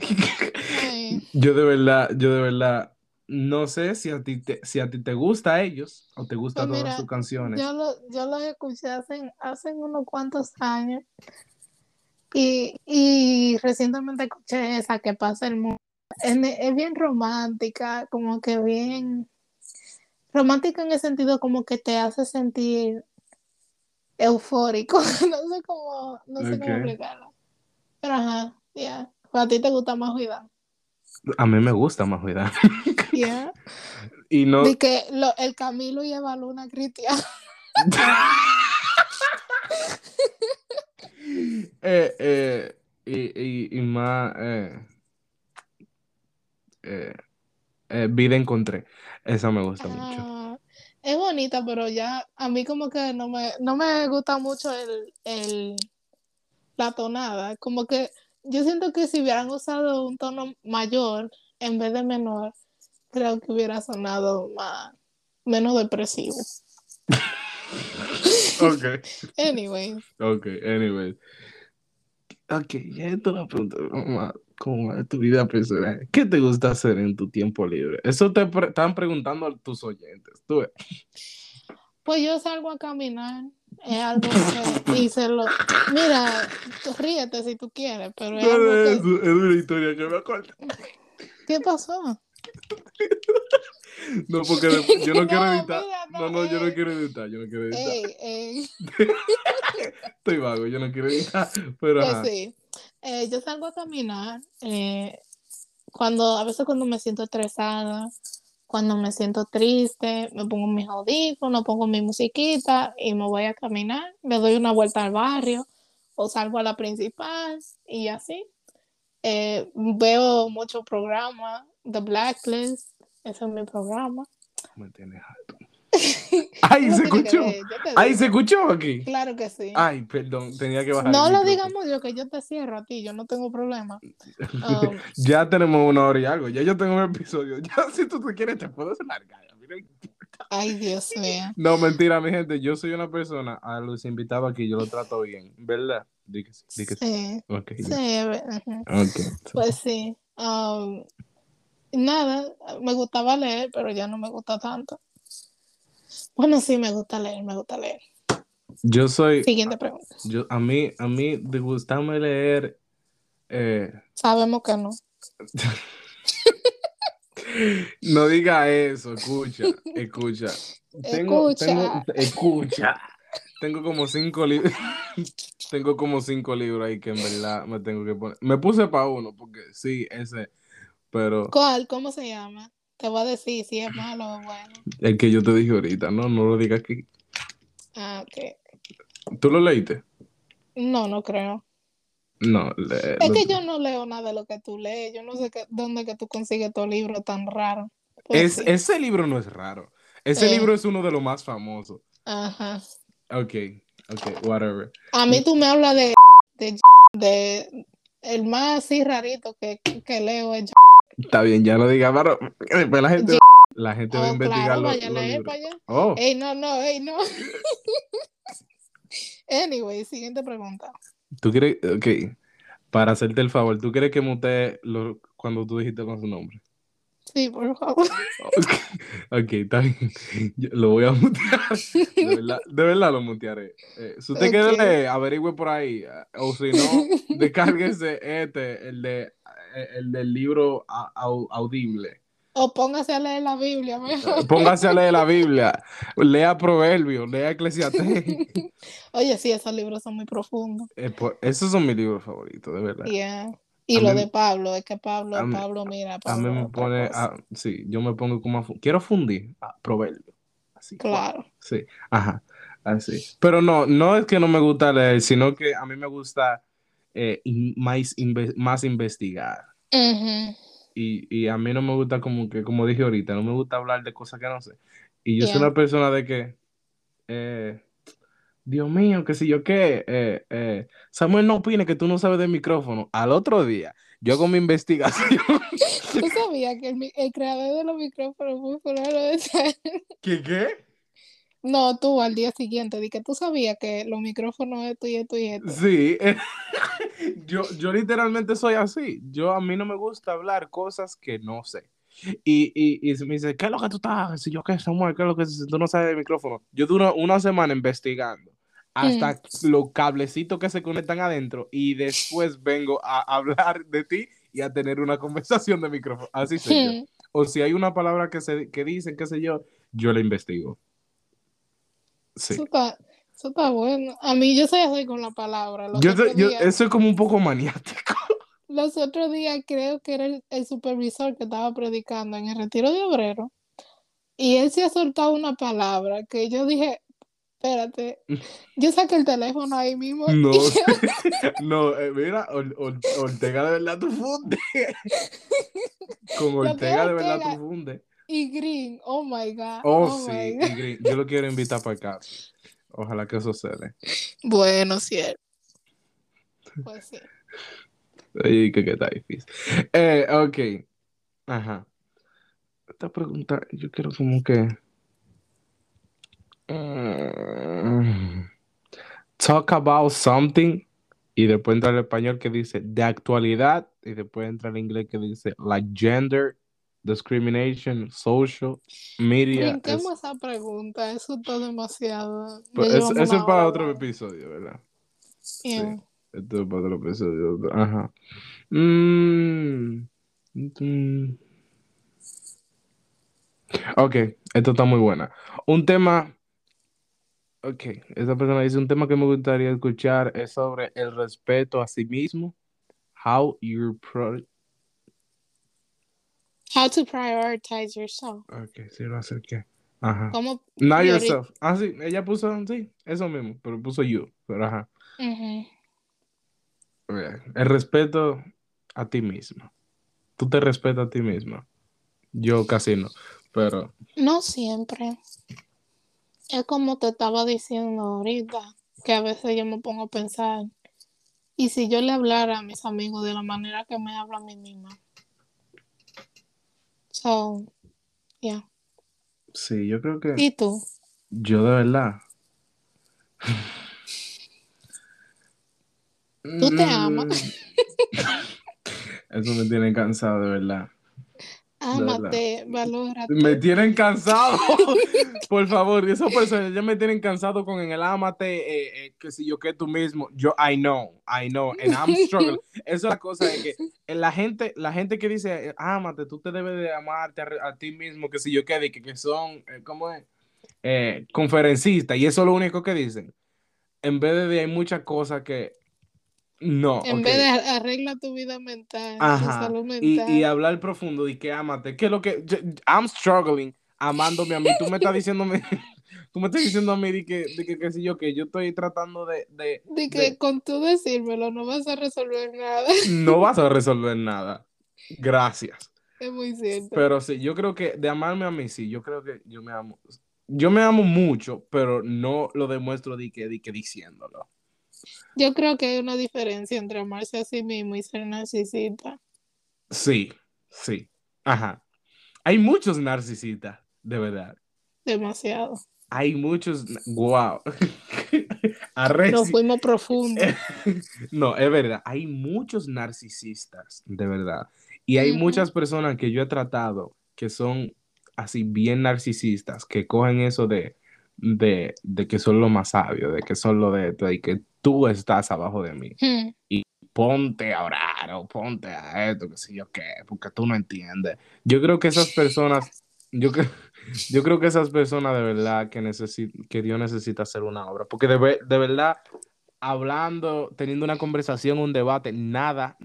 Ay, Yo de verdad, yo de verdad, no sé si a ti te, si a ti te gusta ellos o te gustan Pues todas sus canciones. yo lo, yo los escuché hace, hace unos cuantos años y, y recientemente escuché esa que pasa el mundo. Es, es bien romántica, como que bien romántica en el sentido como que te hace sentir eufórico. No sé cómo, no sé cómo explicarlo. Pero ajá, ya. A ti te gusta más cuidado. A mí me gusta más cuidado. Yeah. Y no, De que lo- el Camilo y Eva Luna Cristian. eh, eh, y, y, y más eh, eh, eh, Vida encontré. Esa me gusta mucho. Ah, es bonita, pero ya a mí como que no me, no me gusta mucho el, el, la tonada. Como que yo siento que si hubieran usado un tono mayor en vez de menor, creo que hubiera sonado más, menos depresivo. Ok, Anyway, ok, anyway. Ok, ya esto la pregunta de tu vida personal. ¿Qué te gusta hacer en tu tiempo libre? Eso te pre- están preguntando a tus oyentes. Tú pues yo salgo a caminar. Es algo que se lo... Mira, tú ríete si tú quieres, pero es algo que... es una historia que me acuerdo. ¿Qué pasó? No, porque yo no quiero mira, No, no, no, yo no eh. quiero editar. Yo no quiero editar. Ey, ey. Estoy vago, yo no quiero editar. Pero Pues sí, Eh, yo salgo a caminar eh, cuando, a veces cuando me siento estresada, cuando me siento triste, me pongo mis audífonos, pongo mi musiquita y me voy a caminar, le doy una vuelta al barrio o salgo a la principal y así. Eh, veo muchos programas, The Blacklist, ese es mi programa. Me tienes. ¡Ay, No se escuchó! ver, yo te ¡Ay, digo. se escuchó aquí! Claro que sí. Ay, perdón, tenía que bajar. no lo micrófono. digamos yo, que yo te cierro a ti, yo no tengo problema. Um, ya tenemos una hora y algo. Ya yo tengo un episodio. Ya si tú te quieres, te puedes largar. Mira. Ay, Dios mío. No, mentira, mi gente. Yo soy una persona, a los invitados aquí, yo lo trato bien. ¿Verdad? Di que sí. Que sí. Sí, Ok. sí, pues sí. Um, nada, me gustaba leer, pero ya no me gusta tanto. Bueno, sí, me gusta leer, me gusta leer. Yo soy. Siguiente pregunta. Yo, a mí, a mí, de gustarme leer. eh, Sabemos que no. no diga eso, escucha, escucha. Tengo, Escucha. tengo, escucha. Tengo como cinco libros. tengo como cinco libros ahí que en verdad me tengo que poner. Me puse para uno, porque sí, ese. Pero ¿Cuál? ¿Cómo se llama? Te voy a decir si es malo o bueno. el que yo te dije ahorita, no, no lo digas aquí. Ah, ok. ¿Tú lo leíste? No, no creo. No, le- Es lo- que yo no leo nada de lo que tú lees. Yo no sé qué, dónde que tú consigues tu libro tan raro. Pues es, ese libro no es raro. Ese Eh. libro es uno de los más famosos. Ajá. Ok, ok, whatever. A mí tú me hablas de, de, de- el más así rarito que, que leo es Está bien, ya lo diga, pero después la gente, la gente va a Oh, investigar claro, los, libros. para allá. Oh, Ey, no, no, ey, no. anyway, siguiente pregunta. tú quieres, ok, para hacerte el favor, ¿tú quieres que mute lo, cuando tú dijiste con su nombre? Sí, por favor. Ok, está bien. Yo lo voy a mutear. De verdad, de verdad lo mutearé. Eh, si usted quiere Ok. leer, averigüe por ahí. O si no, descárguese este, el, de, el del libro audible. O póngase a leer la Biblia mejor. Póngase a leer la Biblia. Lea Proverbios, lea Eclesiastés. Oye, sí, esos libros son muy profundos. Eh, por- esos son mis libros favoritos, de verdad. Yeah. Y A lo mí- de Pablo, es que Pablo, mí- Pablo, mira, A mí me pone, a- sí, yo me pongo como a quiero fundir a Proverbios. Así, Claro. Sí, ajá, así. Pero no, no es que no me gusta leer, sino que a mí me gusta eh, in- más, inve- más investigar. Y, y a mí no me gusta como que, como dije ahorita, no me gusta hablar de cosas que no sé. Y yo soy una persona de que, eh, Dios mío, que si yo qué, eh, eh, Samuel no opine que tú no sabes de micrófono. Al otro día, yo hago mi investigación. ¿Tú sabías que el creador de los micrófonos fue fulano de tal? ¿Qué qué? No, tú al día siguiente, di que tú sabías que los micrófonos esto y esto y esto. Sí, yo, yo literalmente soy así. Yo a mí no me gusta hablar cosas que no sé. Y, y, y me dice, ¿qué es lo que tú estás? Si yo qué, Samuel, ¿qué es lo que tú no sabes de micrófono? Yo duro una semana investigando hasta los cablecitos que se conectan adentro y después vengo a hablar de ti y a tener una conversación de micrófono. Así soy yo. O si hay una palabra que, se, que dicen, qué sé yo, yo la investigo. Sí. Eso está bueno. A mí yo soy así con la palabra. Los Yo, yo- días- eso es como un poco maniático. Los otros días creo que era el, el supervisor que estaba predicando en el retiro de obrero y él se ha soltado una palabra que yo dije, espérate, yo saqué el teléfono ahí mismo No, yo- no, eh, mira, Or- Or- Ortega de verdad tú funde. Con Ortega de verdad tú funde. y Green, oh my God, Oh, oh sí, y. Green, yo lo quiero invitar para acá. Ojalá que suceda. Bueno, cierto. Pues sí. Ay, que, que está difícil. Eh, ok. Ajá. Esta pregunta, yo quiero como que. Mm, talk about something. Y después entra el español que dice de actualidad. Y después entra el inglés que dice like gender, discrimination, social, media. Brinquemos Es- esa pregunta, eso está demasiado. Pues, eso es para otro episodio, ¿verdad? Yeah. Esto es para otro episodio. Ajá. Mm, mm. Ok, esto está muy buena. Un tema. Ok, esa persona dice un tema que me gustaría escuchar es sobre el respeto a sí mismo. How you pro. How to prioritize yourself. Ok, sí, lo acerqué. Ajá. ¿Cómo Not yourself. Ah, sí, ella puso, sí, eso mismo, pero puso you. Pero ajá. Ok, El respeto a ti mismo. Tú te respetas a ti mismo. Yo casi no, pero No siempre. Es como te estaba diciendo ahorita, que a veces yo me pongo a pensar, y si yo le hablara a mis amigos de la manera que me hablo a mí misma. So, yeah. sí, yo creo que ¿Y tú? yo de verdad. ¿Tú te amas? Eso me tiene cansado, de verdad. Ámate, valórate. Me tienen cansado. Por favor, esas personas ya me tienen cansado con el ámate, eh, eh, que si yo que tú mismo. Yo, I know, I know, and I'm struggling. Esa es la cosa de que la gente, la gente que dice, eh, ámate, tú te debes de amarte a, a ti mismo, que si yo qué, que, que son, eh, ¿cómo es? Eh, conferencistas, y eso es lo único que dicen. En vez de, de hay muchas cosas que no. En vez de arregla tu vida mental, tu salud mental. y hablar profundo y que ámate. Que lo que. I'm struggling amándome a mí. Tú me estás diciéndome. Tú me estás diciendo a mí de que, de que, qué sé yo, que yo estoy tratando de, de- De que de- con tú decírmelo no vas a resolver nada. No vas a resolver nada. Gracias. Es muy cierto. Pero sí, yo creo que de amarme a mí, sí, yo creo que yo me amo. Yo me amo mucho, pero no lo demuestro de que, de que diciéndolo. Yo creo que hay una diferencia entre amarse a sí mismo y ser narcisista. Sí, sí. Ajá. Hay muchos narcisistas, de verdad. Demasiado. Hay muchos. Wow. Nos fuimos profundos. No, es verdad. Hay muchos narcisistas, de verdad. Y hay muchas personas que yo he tratado que son así bien narcisistas, que cogen eso de, de, de que son lo más sabio, de que son lo de esto, y que tú estás abajo de mí. Hmm. Ponte a orar o ponte a esto, que sé yo qué, porque tú no entiendes. Yo creo que esas personas, yo creo, yo creo que esas personas de verdad que, que Dios necesita hacer una obra, porque de, ve- de verdad, hablando, teniendo una conversación, un debate, nada.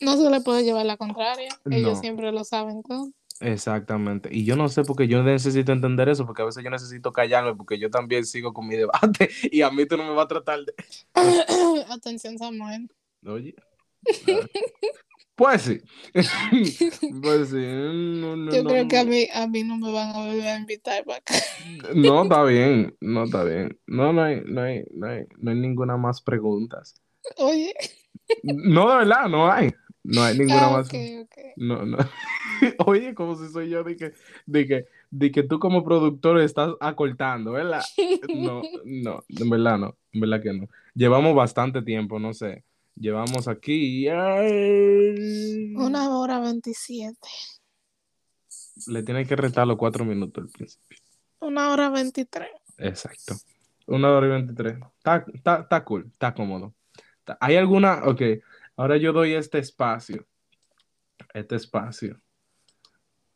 No se le puede llevar la contraria. Ellos No. siempre lo saben todo. Exactamente. Y yo no sé porque yo necesito entender eso, porque a veces yo necesito callarme, porque yo también sigo con mi debate y a mí tú no me vas a tratar de... Atención, Samuel. Oye. Pues sí. pues sí. No, no, Yo no, creo que a mí, a mí no me van a volver a invitar para acá. No, está bien. No, está bien. No, no hay, no hay, no hay, no hay ninguna más preguntas. Oye. No, de verdad, no hay. No hay ninguna Ah, más. ok, ok. No, no. Oye, como si soy yo de que, de que, de que tú como productor estás acortando, ¿verdad? No, no, en verdad no, en verdad que no. Llevamos bastante tiempo, no sé. Llevamos aquí. Una hora veintisiete. Le tiene que restar los cuatro minutos al principio. Una hora veintitrés. Exacto. Una hora y veintitrés. Está, está, está cool, está cómodo. ¿Hay alguna? Ok, ahora yo doy este espacio. Este espacio.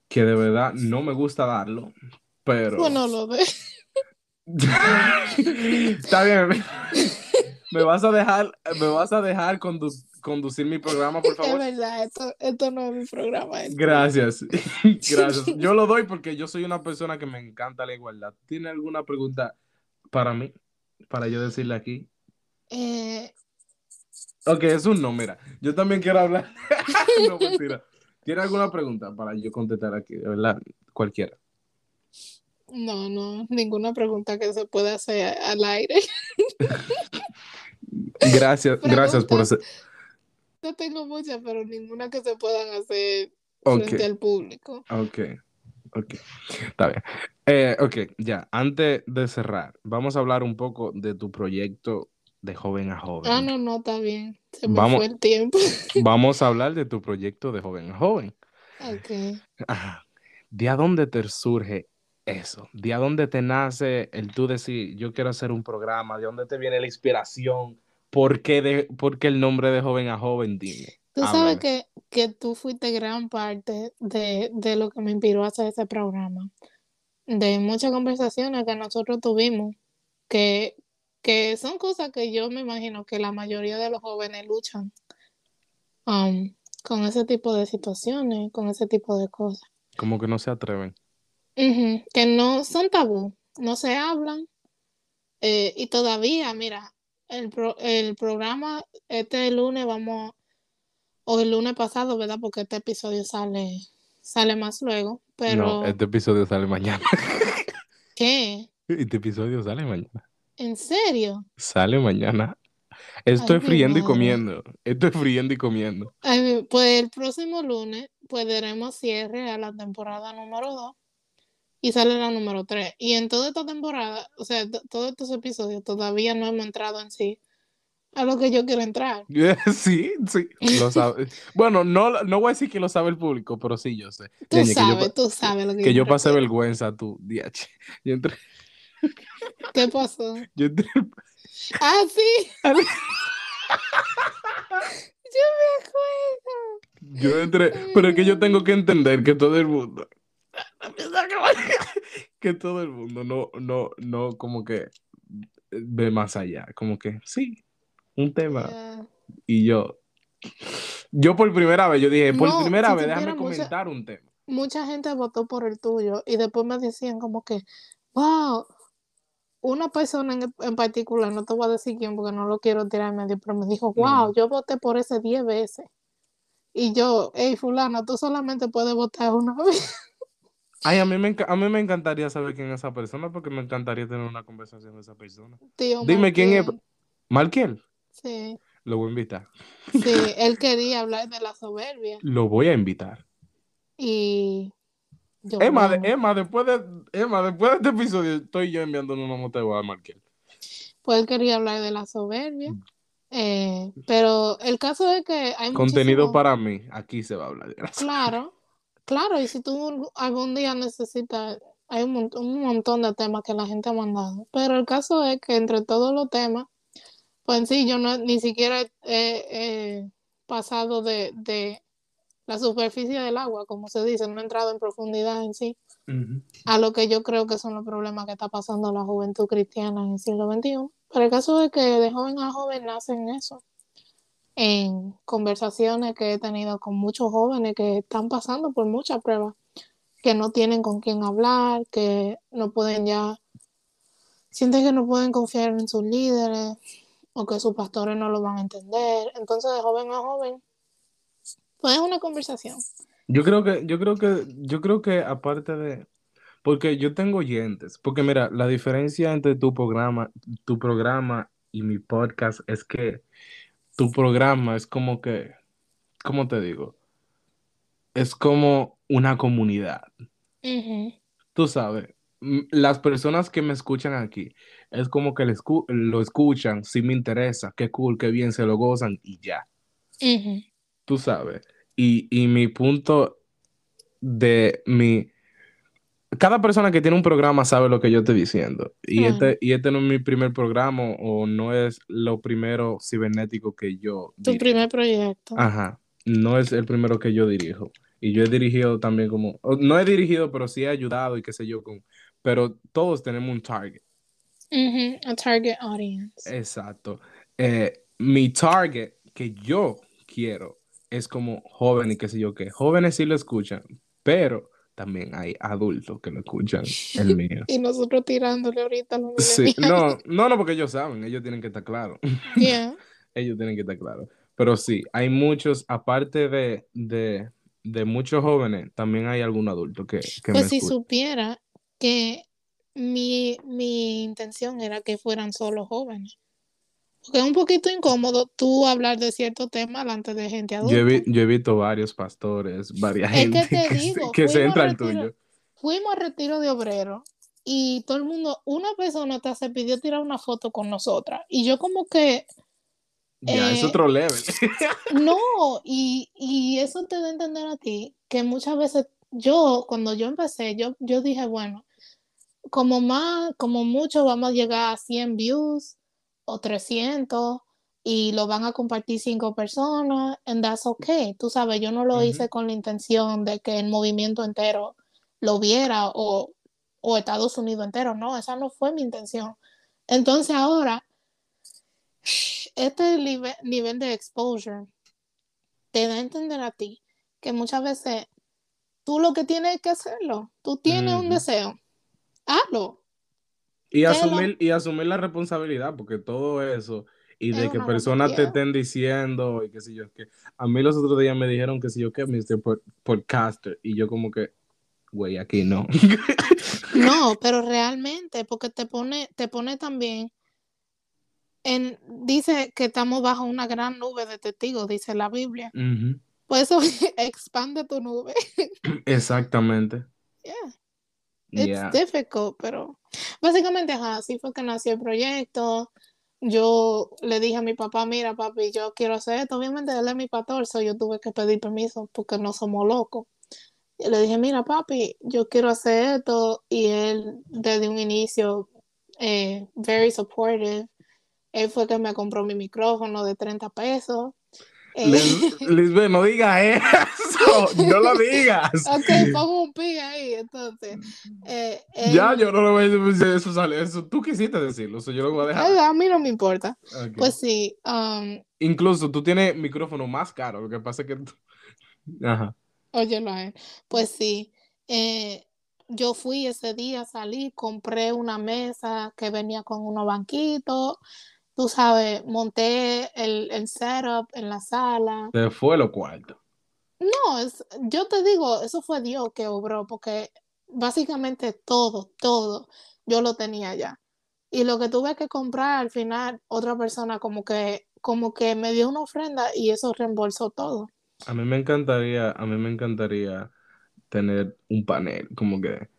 Que de verdad no me gusta darlo, pero. Bueno, lo ve. está bien. me vas a dejar, me vas a dejar conducir mi programa, por favor. Es verdad, esto, esto no es mi programa. Gracias, gracias. Yo lo doy porque yo soy una persona que me encanta la igualdad. ¿Tiene alguna pregunta para mí? Para yo decirle aquí. Eh... Ok, es un no, mira. Yo también quiero hablar. no, mentira. ¿Tiene alguna pregunta para yo contestar aquí? De verdad, cualquiera. No, no, ninguna pregunta que se pueda hacer al aire. gracias, gracias por hacer. No tengo muchas, pero ninguna que se puedan hacer frente al público. Ok, ok, está bien. Eh, ok, ya, antes de cerrar, vamos a hablar un poco de tu proyecto de joven a joven. Ah, no, no, está bien. Se me vamos, fue el tiempo. vamos a hablar de tu proyecto de joven a joven. Ok. ¿De a dónde te surge eso? ¿De a dónde te nace el tú decir, yo quiero hacer un programa? ¿De dónde te viene la inspiración? ¿Por qué, de, el nombre de joven a joven? Dime. Tú sabes que, que, tú fuiste gran parte de, de, lo que me inspiró a hacer ese programa. De muchas conversaciones que nosotros tuvimos, que, que son cosas que yo me imagino que la mayoría de los jóvenes luchan um, con ese tipo de situaciones, con ese tipo de cosas. Como que no se atreven que no son tabú, no se hablan. Eh, y todavía, mira, el, el programa, este lunes vamos, o el lunes pasado, ¿verdad? Porque este episodio sale, sale más luego, pero... No, este episodio sale mañana. ¿Qué? Este episodio sale mañana. ¿En serio? Sale mañana. Estoy friendo y comiendo. Estoy friendo y comiendo. pues el próximo lunes pues daremos cierre a la temporada número 2 y sale la número 3. Y en toda esta temporada, o sea, todos estos episodios, todavía no hemos entrado en sí a lo que yo quiero entrar. Sí, sí, lo sabe. bueno, no, no voy a decir que lo sabe el público, pero sí yo sé. Tú sabes, tú sabes lo que Que yo, pasé vergüenza, tú, DH. Yo entré... ¿Qué pasó? Yo entré... Ah, sí. yo me acuerdo. Yo entré, pero es que yo tengo que entender que todo el mundo que todo el mundo no, no, no, como que ve más allá, como que sí, un tema. Y yo, yo por primera vez, yo dije, por primera vez, déjame comentar un tema. Mucha gente votó por el tuyo y después me decían como que, wow, una persona en, particular, no te voy a decir quién porque no lo quiero tirar en medio, pero me dijo, wow, yo voté por ese 10 veces. Y yo, hey, fulano, tú solamente puedes votar una vez. Ay, a mí, me, a mí me encantaría saber quién es esa persona porque me encantaría tener una conversación con esa persona. Dime quién es. ¿Malquiel? Sí. Lo voy a invitar. Sí, él quería hablar de la soberbia. Lo voy a invitar. Y. Emma, Emma, después de, Emma, después de este episodio, estoy yo enviando una moto a Malquiel. Pues quería hablar de la soberbia. Mm. Eh, pero el caso es que hay Contenido para mí, aquí se va a hablar de la Claro. Claro, y si tú algún día necesitas, hay un, montón de temas que la gente ha mandado, pero el caso es que entre todos los temas, pues sí yo no, ni siquiera he, pasado de, la superficie del agua, como se dice, no he entrado en profundidad en sí, a lo que yo creo que son los problemas que está pasando la juventud cristiana en el siglo XXI. Pero el caso es que de joven a joven nacen eso en conversaciones que he tenido con muchos jóvenes que están pasando por muchas pruebas, que no tienen con quién hablar, que no pueden ya, sienten que no pueden confiar en sus líderes o que sus pastores no lo van a entender. Entonces, de joven a joven, pues es una conversación. Yo creo que, yo creo que, yo creo que aparte de, porque yo tengo oyentes, porque mira, la diferencia entre tu programa, tu programa y mi podcast es que tu programa es como que, ¿cómo te digo? Es como una comunidad. Tú tú sabes, las personas que me escuchan aquí, es como que lo escuchan, si me interesa, qué cool, qué bien, se lo gozan y ya. Tú sabes. Y, y mi punto de mi cada persona que tiene un programa sabe lo que yo estoy diciendo. Y, este, y este no es mi primer programa o no es lo primero cibernético que yo. Tu primer proyecto. Ajá. No es el primero que yo dirijo. Y yo he dirigido también como. No he dirigido, pero sí he ayudado y qué sé yo. Con, pero todos tenemos un target. A target audience. Exacto. Eh, mi target que yo quiero es como joven y qué sé yo qué. Jóvenes sí lo escuchan, pero también hay adultos que lo escuchan, el mío. y nosotros tirándole ahorita los Sí, no, no, no, porque ellos saben, ellos tienen que estar claros. Yeah. ellos tienen que estar claros. Pero sí, hay muchos, aparte de, de, de muchos jóvenes, también hay algún adulto que, que pues si supiera que mi, mi intención era que fueran solo jóvenes. Porque es un poquito incómodo tú hablar de cierto tema delante de gente adulta. Yo he, visto varios pastores, varias gente que, se, entra al tuyo. Fuimos a retiro de obrero y todo el mundo, una persona te se pidió tirar una foto con nosotras y yo como que... Ya, es eh, otro level. no, y, y, eso te da a entender a ti que muchas veces yo, cuando yo empecé, yo, yo dije, bueno, como más, como mucho vamos a llegar a 100 views, o 300 y lo van a compartir cinco personas, and that's okay. Tú sabes, yo no lo hice con la intención de que el movimiento entero lo viera o, o Estados Unidos entero, no, esa no fue mi intención. Entonces ahora, este nivel, de exposure te da a entender a ti que muchas veces tú lo que tienes que hacerlo, tú tienes un deseo, hazlo. Y asumir, y asumir la responsabilidad, porque todo eso, y de que personas te estén diciendo, y qué sé yo, que a mí los otros días me dijeron que si yo que Mr. Podcaster, y yo como que, güey, aquí no. no, pero realmente, porque te pone, te pone también, en, dice que estamos bajo una gran nube de testigos, dice la Biblia. Pues eso expande tu nube. Exactamente. Yeah. It's difficult, pero básicamente así fue que nació el proyecto. Yo le dije a mi papá, mira papi, yo quiero hacer esto. Obviamente él es mi pastor, so yo tuve que pedir permiso porque no somos locos. Y le dije, mira papi, yo quiero hacer esto. Y él desde un inicio, eh, very supportive. Él fue que me compró mi micrófono de 30 pesos. Lisbeth, no digas eso, no lo digas. Ok, pongo un pi ahí, entonces. Eh, ya, yo no lo voy a decir, eso sale, eso tú quisiste decirlo, eso yo lo voy a dejar. A mí no me importa. Pues sí. Um, Incluso tú tienes micrófono más caro, lo que pasa es que tú... Ajá. Oye, no Pues sí. Eh, yo fui ese día, salí, compré una mesa que venía con unos banquitos tú sabes, monté el, el setup en la sala. ¿Te fue lo cuarto? No, es, yo te digo, eso fue Dios que obró, porque básicamente todo, todo, yo lo tenía ya. Y lo que tuve que comprar al final, otra persona como que, como que me dio una ofrenda y eso reembolsó todo. A mí me encantaría, a mí me encantaría tener un panel, como que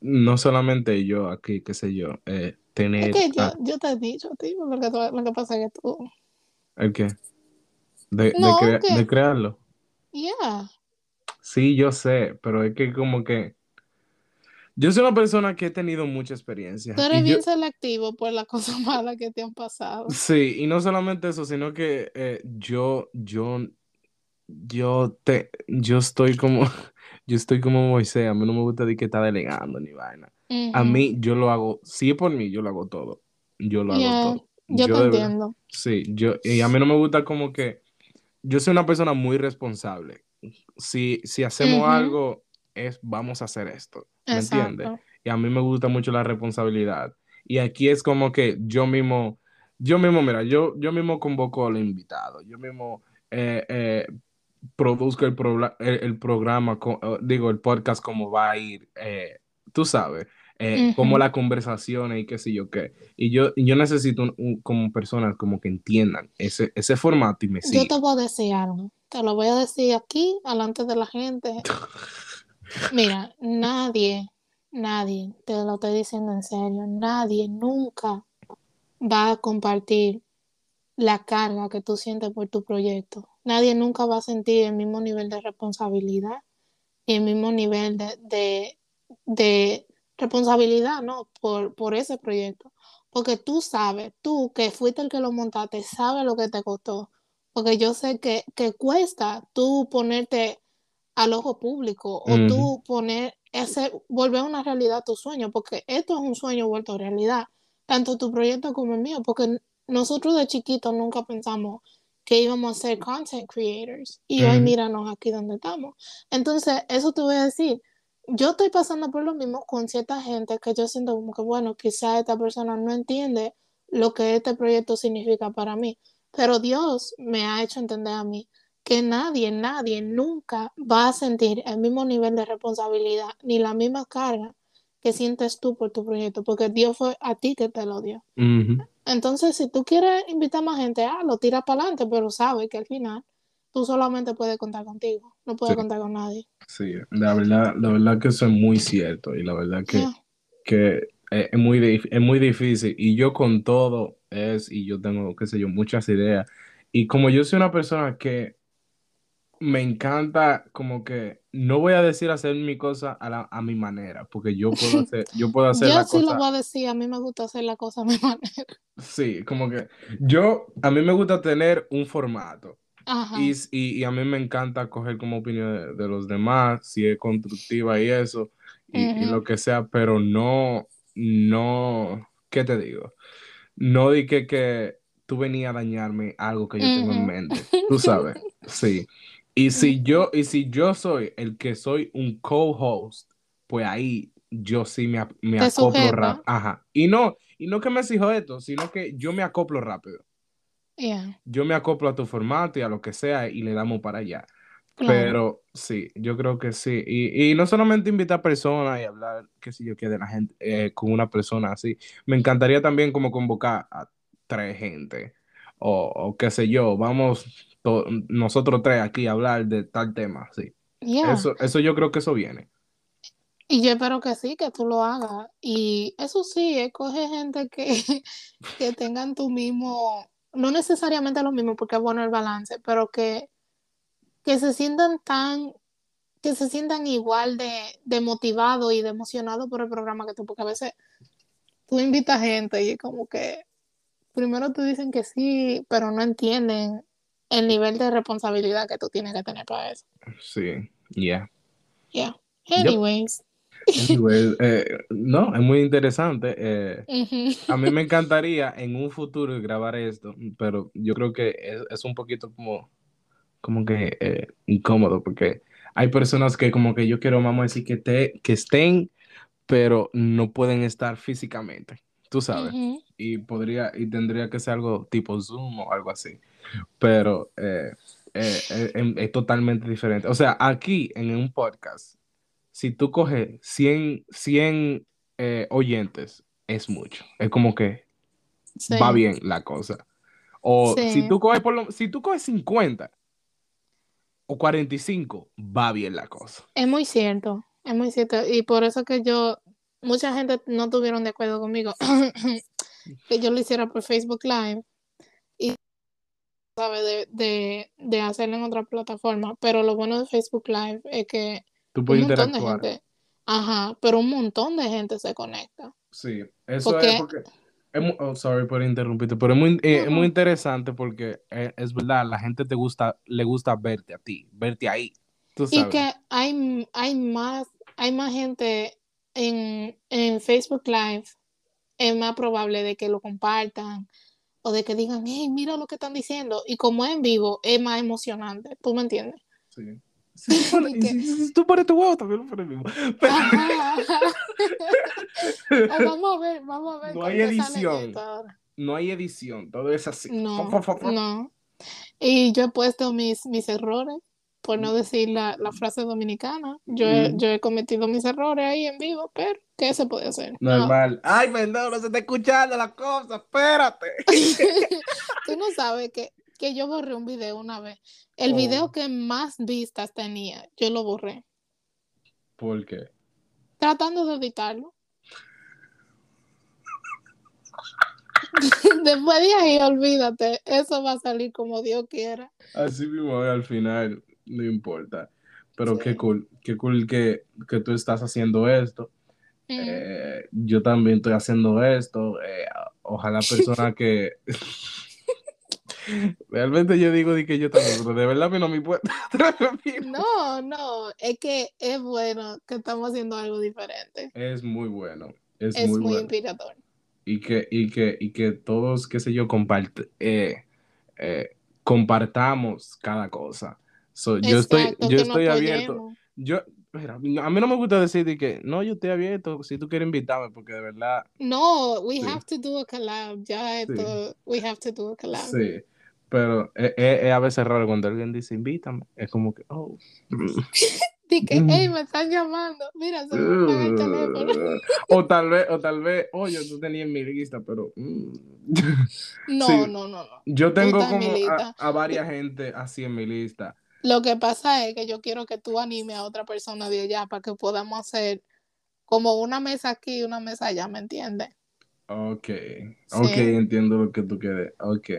no solamente yo aquí, qué sé yo, eh, tener... Es que yo, yo te he dicho, tío, lo que, lo que pasa es que tú... ¿El qué? De, de, crearlo. Yeah. Sí, yo sé, pero es que como que... Yo soy una persona que he tenido mucha experiencia. Tú eres bien selectivo por las cosas malas que te han pasado. Sí, y no solamente eso, sino que eh, yo, yo, yo te, yo estoy como, yo estoy como Moisés, a mí no me gusta decir que está delegando ni vaina. A mí, yo lo hago, si es por mí, yo lo hago todo. Yo lo hago todo. Yo, te entiendo. Sí, yo, y a mí no me gusta como que, yo soy una persona muy responsable. Si, si hacemos algo, es vamos a hacer esto. ¿Me entiendes? Y a mí me gusta mucho la responsabilidad. Y aquí es como que yo mismo, yo mismo, mira, yo, yo mismo convoco al invitado, yo mismo eh, eh, produzco el, el, programa, digo, el podcast, cómo va a ir, eh, tú sabes, eh, como la conversación y qué sé yo qué. Y yo, yo necesito como personas como que entiendan ese, ese formato y me sigan. Yo te voy a decir algo, te lo voy a decir aquí, delante de la gente. Mira, nadie, nadie, te lo estoy diciendo en serio, nadie nunca va a compartir la carga que tú sientes por tu proyecto. Nadie nunca va a sentir el mismo nivel de responsabilidad y el mismo nivel de, de, de responsabilidad, ¿no? Por, por ese proyecto. Porque tú sabes, tú que fuiste el que lo montaste, sabes lo que te costó. Porque yo sé que, que cuesta tú ponerte al ojo público o tú poner ese, volver una realidad tu sueño, porque esto es un sueño vuelto realidad, tanto tu proyecto como el mío, porque nosotros de chiquitos nunca pensamos que íbamos a ser content creators y hoy míranos aquí donde estamos. Entonces, eso te voy a decir, yo estoy pasando por lo mismo con cierta gente que yo siento como que, bueno, quizá esta persona no entiende lo que este proyecto significa para mí, pero Dios me ha hecho entender a mí que nadie, nadie nunca va a sentir el mismo nivel de responsabilidad ni la misma carga que sientes tú por tu proyecto, porque Dios fue a ti que te lo dio. Entonces, si tú quieres invitar más gente, ah, lo tira para adelante, pero sabes que al final tú solamente puedes contar contigo, no puedes Sí. contar con nadie. Sí, la verdad, la verdad que eso es muy cierto y la verdad que, Yeah. que es, muy, es muy difícil y yo con todo es, y yo tengo, qué sé yo, muchas ideas y como yo soy una persona que me encanta como que no voy a decir hacer mi cosa a, la- a mi manera, porque yo puedo hacer, yo puedo hacer Yo la sí lo voy a decir, a mí me gusta hacer la cosa a mi manera. sí, como que yo, a mí me gusta tener un formato. Y, y- y a mí me encanta coger como opinión de, de los demás, si es constructiva y eso, y, y Ujú. lo que sea, pero no, no, ¿qué te digo? No di que, que tú venías a dañarme algo que yo tengo en mente, tú sabes, sí. Y si yo, y si yo soy el que soy un co-host, pues ahí yo sí me, me acoplo rápido. Ajá. Y no, y no que me exijo esto, sino que yo me acoplo rápido Yeah, yo me acoplo a tu formato y a lo que sea y le damos para allá. claro. Pero sí, yo creo que sí. Y, y no solamente invitar personas y hablar, qué sé yo, qué de la gente, eh, con una persona así. Me encantaría también como convocar a tres gente. O, o qué sé yo, vamos to- nosotros tres aquí a hablar de tal tema, sí. Yeah. Eso, eso yo creo que eso viene. Y yo espero que sí, que tú lo hagas. Y eso sí, escoge gente que, que tengan tu mismo, no necesariamente lo mismo, porque es bueno el balance, pero que, que se sientan tan, que se sientan igual de, de motivado y de emocionado por el programa que tú, porque a veces tú invitas gente y como que primero te dicen que sí, pero no entienden el nivel de responsabilidad que tú tienes que tener para eso. Sí, yeah. Yeah. Yep. Anyway, eh, no, es muy interesante. eh. A mí me encantaría en un futuro grabar esto, pero yo creo que es, es un poquito como, como que eh, incómodo, porque hay personas que como que yo quiero, vamos a decir, que, te, que estén, pero no pueden estar físicamente, tú sabes. Y podría, y tendría que ser algo tipo Zoom o algo así. Pero eh, em- es totalmente diferente. O sea, aquí en un podcast, si tú coges 100, 100 eh, oyentes, es mucho. Es como que Sí. va bien la cosa. O Sí. si tú coges por lo- si tú coges 50 o 45, va bien la cosa. Es muy cierto, es muy cierto. Y por eso que yo, mucha gente no tuvieron de acuerdo conmigo que yo lo hiciera por Facebook Live y sabe de, de, de hacerlo en otra plataforma. Pero lo bueno de Facebook Live es que Tú un puedes de interactuar. gente, ajá, pero un montón de gente se conecta. Sí, eso Porque- es porque... es oh, sorry por interrumpirte, pero es muy, eh, es muy interesante porque eh, es verdad, la gente te gusta, le gusta verte a ti, verte ahí. Tú Y que hay, hay más, hay más gente en, en Facebook Live, es más probable de que lo compartan o de que digan, hey, mira lo que están diciendo. Y como es en vivo, es más emocionante. ¿Tú me entiendes? Sí. Si tú pones, Y que- si- si- si tú pones tu huevo, también lo pones mismo. Pero- Ajá, ajá. O vamos a ver, vamos a ver. No hay edición. no hay edición, todo es así. No, no. Y yo he puesto mis, mis errores, por no decir la, la frase dominicana. Yo he, Mm. yo he cometido mis errores ahí en vivo, pero ¿qué se puede hacer? No. Normal. Ay, perdón, no se está escuchando la cosa, espérate. Tú no sabes que, que yo borré un video una vez. El Oh. video que más vistas tenía, yo lo borré. ¿Por qué? tratando de evitarlo. Después de ahí, olvídate, eso va a salir como Dios quiera. Así mismo, al final, no importa. Pero Sí. qué cool, qué cool que, que tú estás haciendo esto. Mm. Eh, yo también estoy haciendo esto. eh, ojalá personas que... Realmente yo digo de que yo también, pero de verdad no me importa. No, no, es que es bueno que estamos haciendo algo diferente. Es muy bueno, es, Es muy, muy, bueno. inspirador. Y que, y que, y que todos, qué sé yo, compart eh, eh, compartamos cada cosa. So, yo estoy, Exacto, yo que nos estoy abierto. Yo, mira, a mí no me gusta decir de que no, yo estoy abierto si tú quieres invitarme, porque de verdad, No, we Sí. have to do a collab. Ya esto, we have to do a collab. sí. Pero es, es- es a veces raro cuando alguien dice invítame, es como que, oh. Di que, Mm. hey, me están llamando. Mira, se me el teléfono. o tal vez, o tal vez, oye, tú tenías en mi lista, pero mm. No, Sí. no, no, no. yo tengo como a, varias gente así en mi lista. Lo que pasa es que yo quiero que tú animes a otra persona de allá para que podamos hacer como una mesa aquí y una mesa allá, ¿me entiendes? Ok, ok, Sí. entiendo lo que tú quieres. Ok,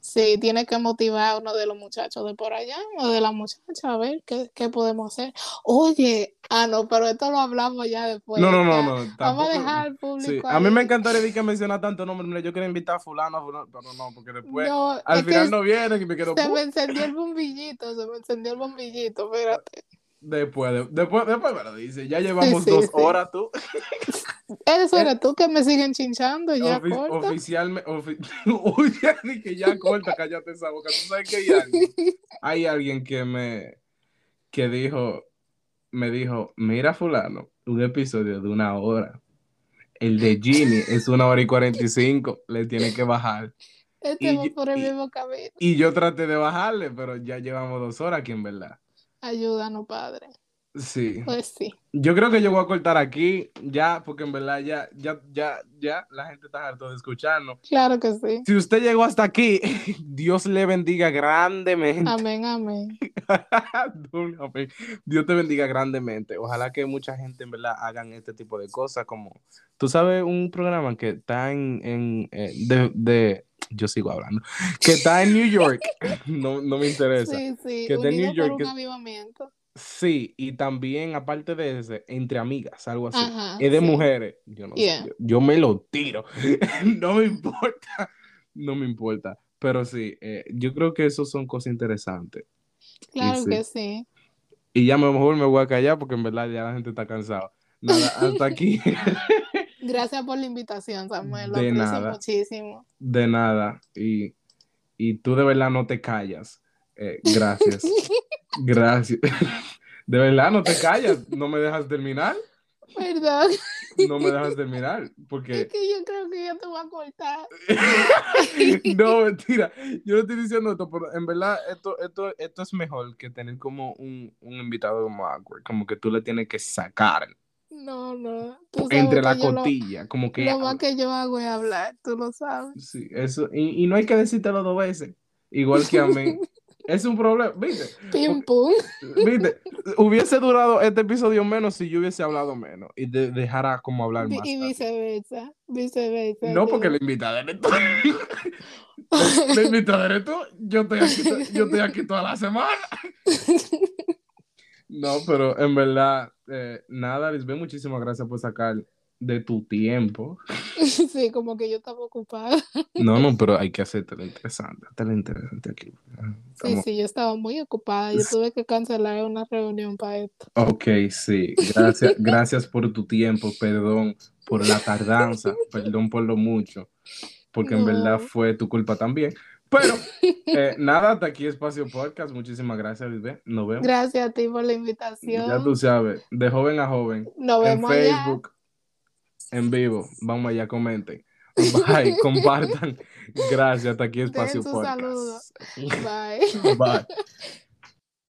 Sí, tiene que motivar a uno de los muchachos de por allá o de la muchacha a ver qué, qué podemos hacer. Oye, ah, no, pero esto lo hablamos ya después. no, no, no, no. Vamos tampoco- a dejar al público. Sí, a mí me encantaría que mencionar tanto nombre. Yo quería invitar a fulano, a fulano, pero no, porque después, No, al final no viene y me quedo se me encendió el bombillito, se me encendió el bombillito, espérate. Después, de- después, después me lo dice. Ya llevamos sí, dos sí. horas tú. Eso Eh, eres tú que me siguen chinchando, ya corta. oficialmente, ofi- Uy, ya dije, ya corta, cállate esa boca. Tú sabes que hay alguien, hay alguien que me, que dijo, me dijo, mira fulano, un episodio de una hora. El de Ginny es una hora y cuarenta y cinco, le tiene que bajar. Este y va por el y- mismo camino. Y yo traté de bajarle, pero ya llevamos dos horas aquí en verdad. Ayúdanos, padre. Sí. Pues sí. Yo creo que yo voy a cortar aquí ya, porque en verdad ya, ya, ya, ya la gente está harto de escucharnos. Claro que sí. Si usted llegó hasta aquí, Dios le bendiga grandemente. Amén, amén. Dios te bendiga grandemente. Ojalá que mucha gente en verdad hagan este tipo de cosas, como tú sabes, un programa que está en, en, eh, de, de- yo sigo hablando, que está en New York. No, no me interesa. Sí, sí. que de Unido New York, por un que- avivamiento. Sí, y también, aparte de ese, entre amigas, algo así. Ajá, es de sí. mujeres. Yo no sé, yo, yo me lo tiro. no me importa. No me importa. Pero sí, eh, yo creo que eso son cosas interesantes. Claro sí. que sí. Y ya mejor me voy a callar porque en verdad ya la gente está cansada. Nada, hasta aquí. Gracias por la invitación, Samuel. Lo De aprecio nada. muchísimo. de nada. Y, y tú de verdad no te callas. Eh, gracias. gracias. De verdad no te callas. No me dejas terminar. Perdón. No me dejas terminar. Es Porque. que yo creo que yo te voy a cortar. no, mentira. Yo no estoy diciendo esto, pero en verdad esto, esto, esto es mejor que tener como un, un invitado como awkward. Como que tú le tienes que sacar No, no. Entre la lo- cotilla. Como que. Lo, más que yo hago es hablar, tú lo sabes. Sí, eso. Y, y no hay que decírtelo dos veces. Igual que a mí. es un problema. ¿Viste? Pim pum. ¿Viste? Hubiese durado este episodio menos si yo hubiese hablado menos y de- dejara como hablar más. Y viceversa. Viceversa. No, porque la invitada eres tú. La- invitada eres tú. Yo estoy aquí, yo estoy aquí toda la semana. No, pero en verdad, eh, nada, Lisbeth, muchísimas gracias por sacar de tu tiempo. sí, como que yo estaba ocupada. No, no, pero hay que hacerte lo interesante, lo interesante aquí. Sí, Estamos- sí, yo estaba muy ocupada. Yo tuve que cancelar una reunión para esto. Ok, sí, gracias, gracias por tu tiempo, perdón por la tardanza, perdón por lo mucho, porque en No. verdad fue tu culpa también. Pero eh, nada, hasta aquí Espacio Podcast, muchísimas gracias, Lisbeth, nos vemos. Gracias a ti por la Ya invitación. tú sabes, de joven a joven, Nos en vemos allá. Facebook, en vivo, vamos allá, comenten, bye, compartan, gracias, hasta aquí Espacio Podcast. saludo. Bye. Bye.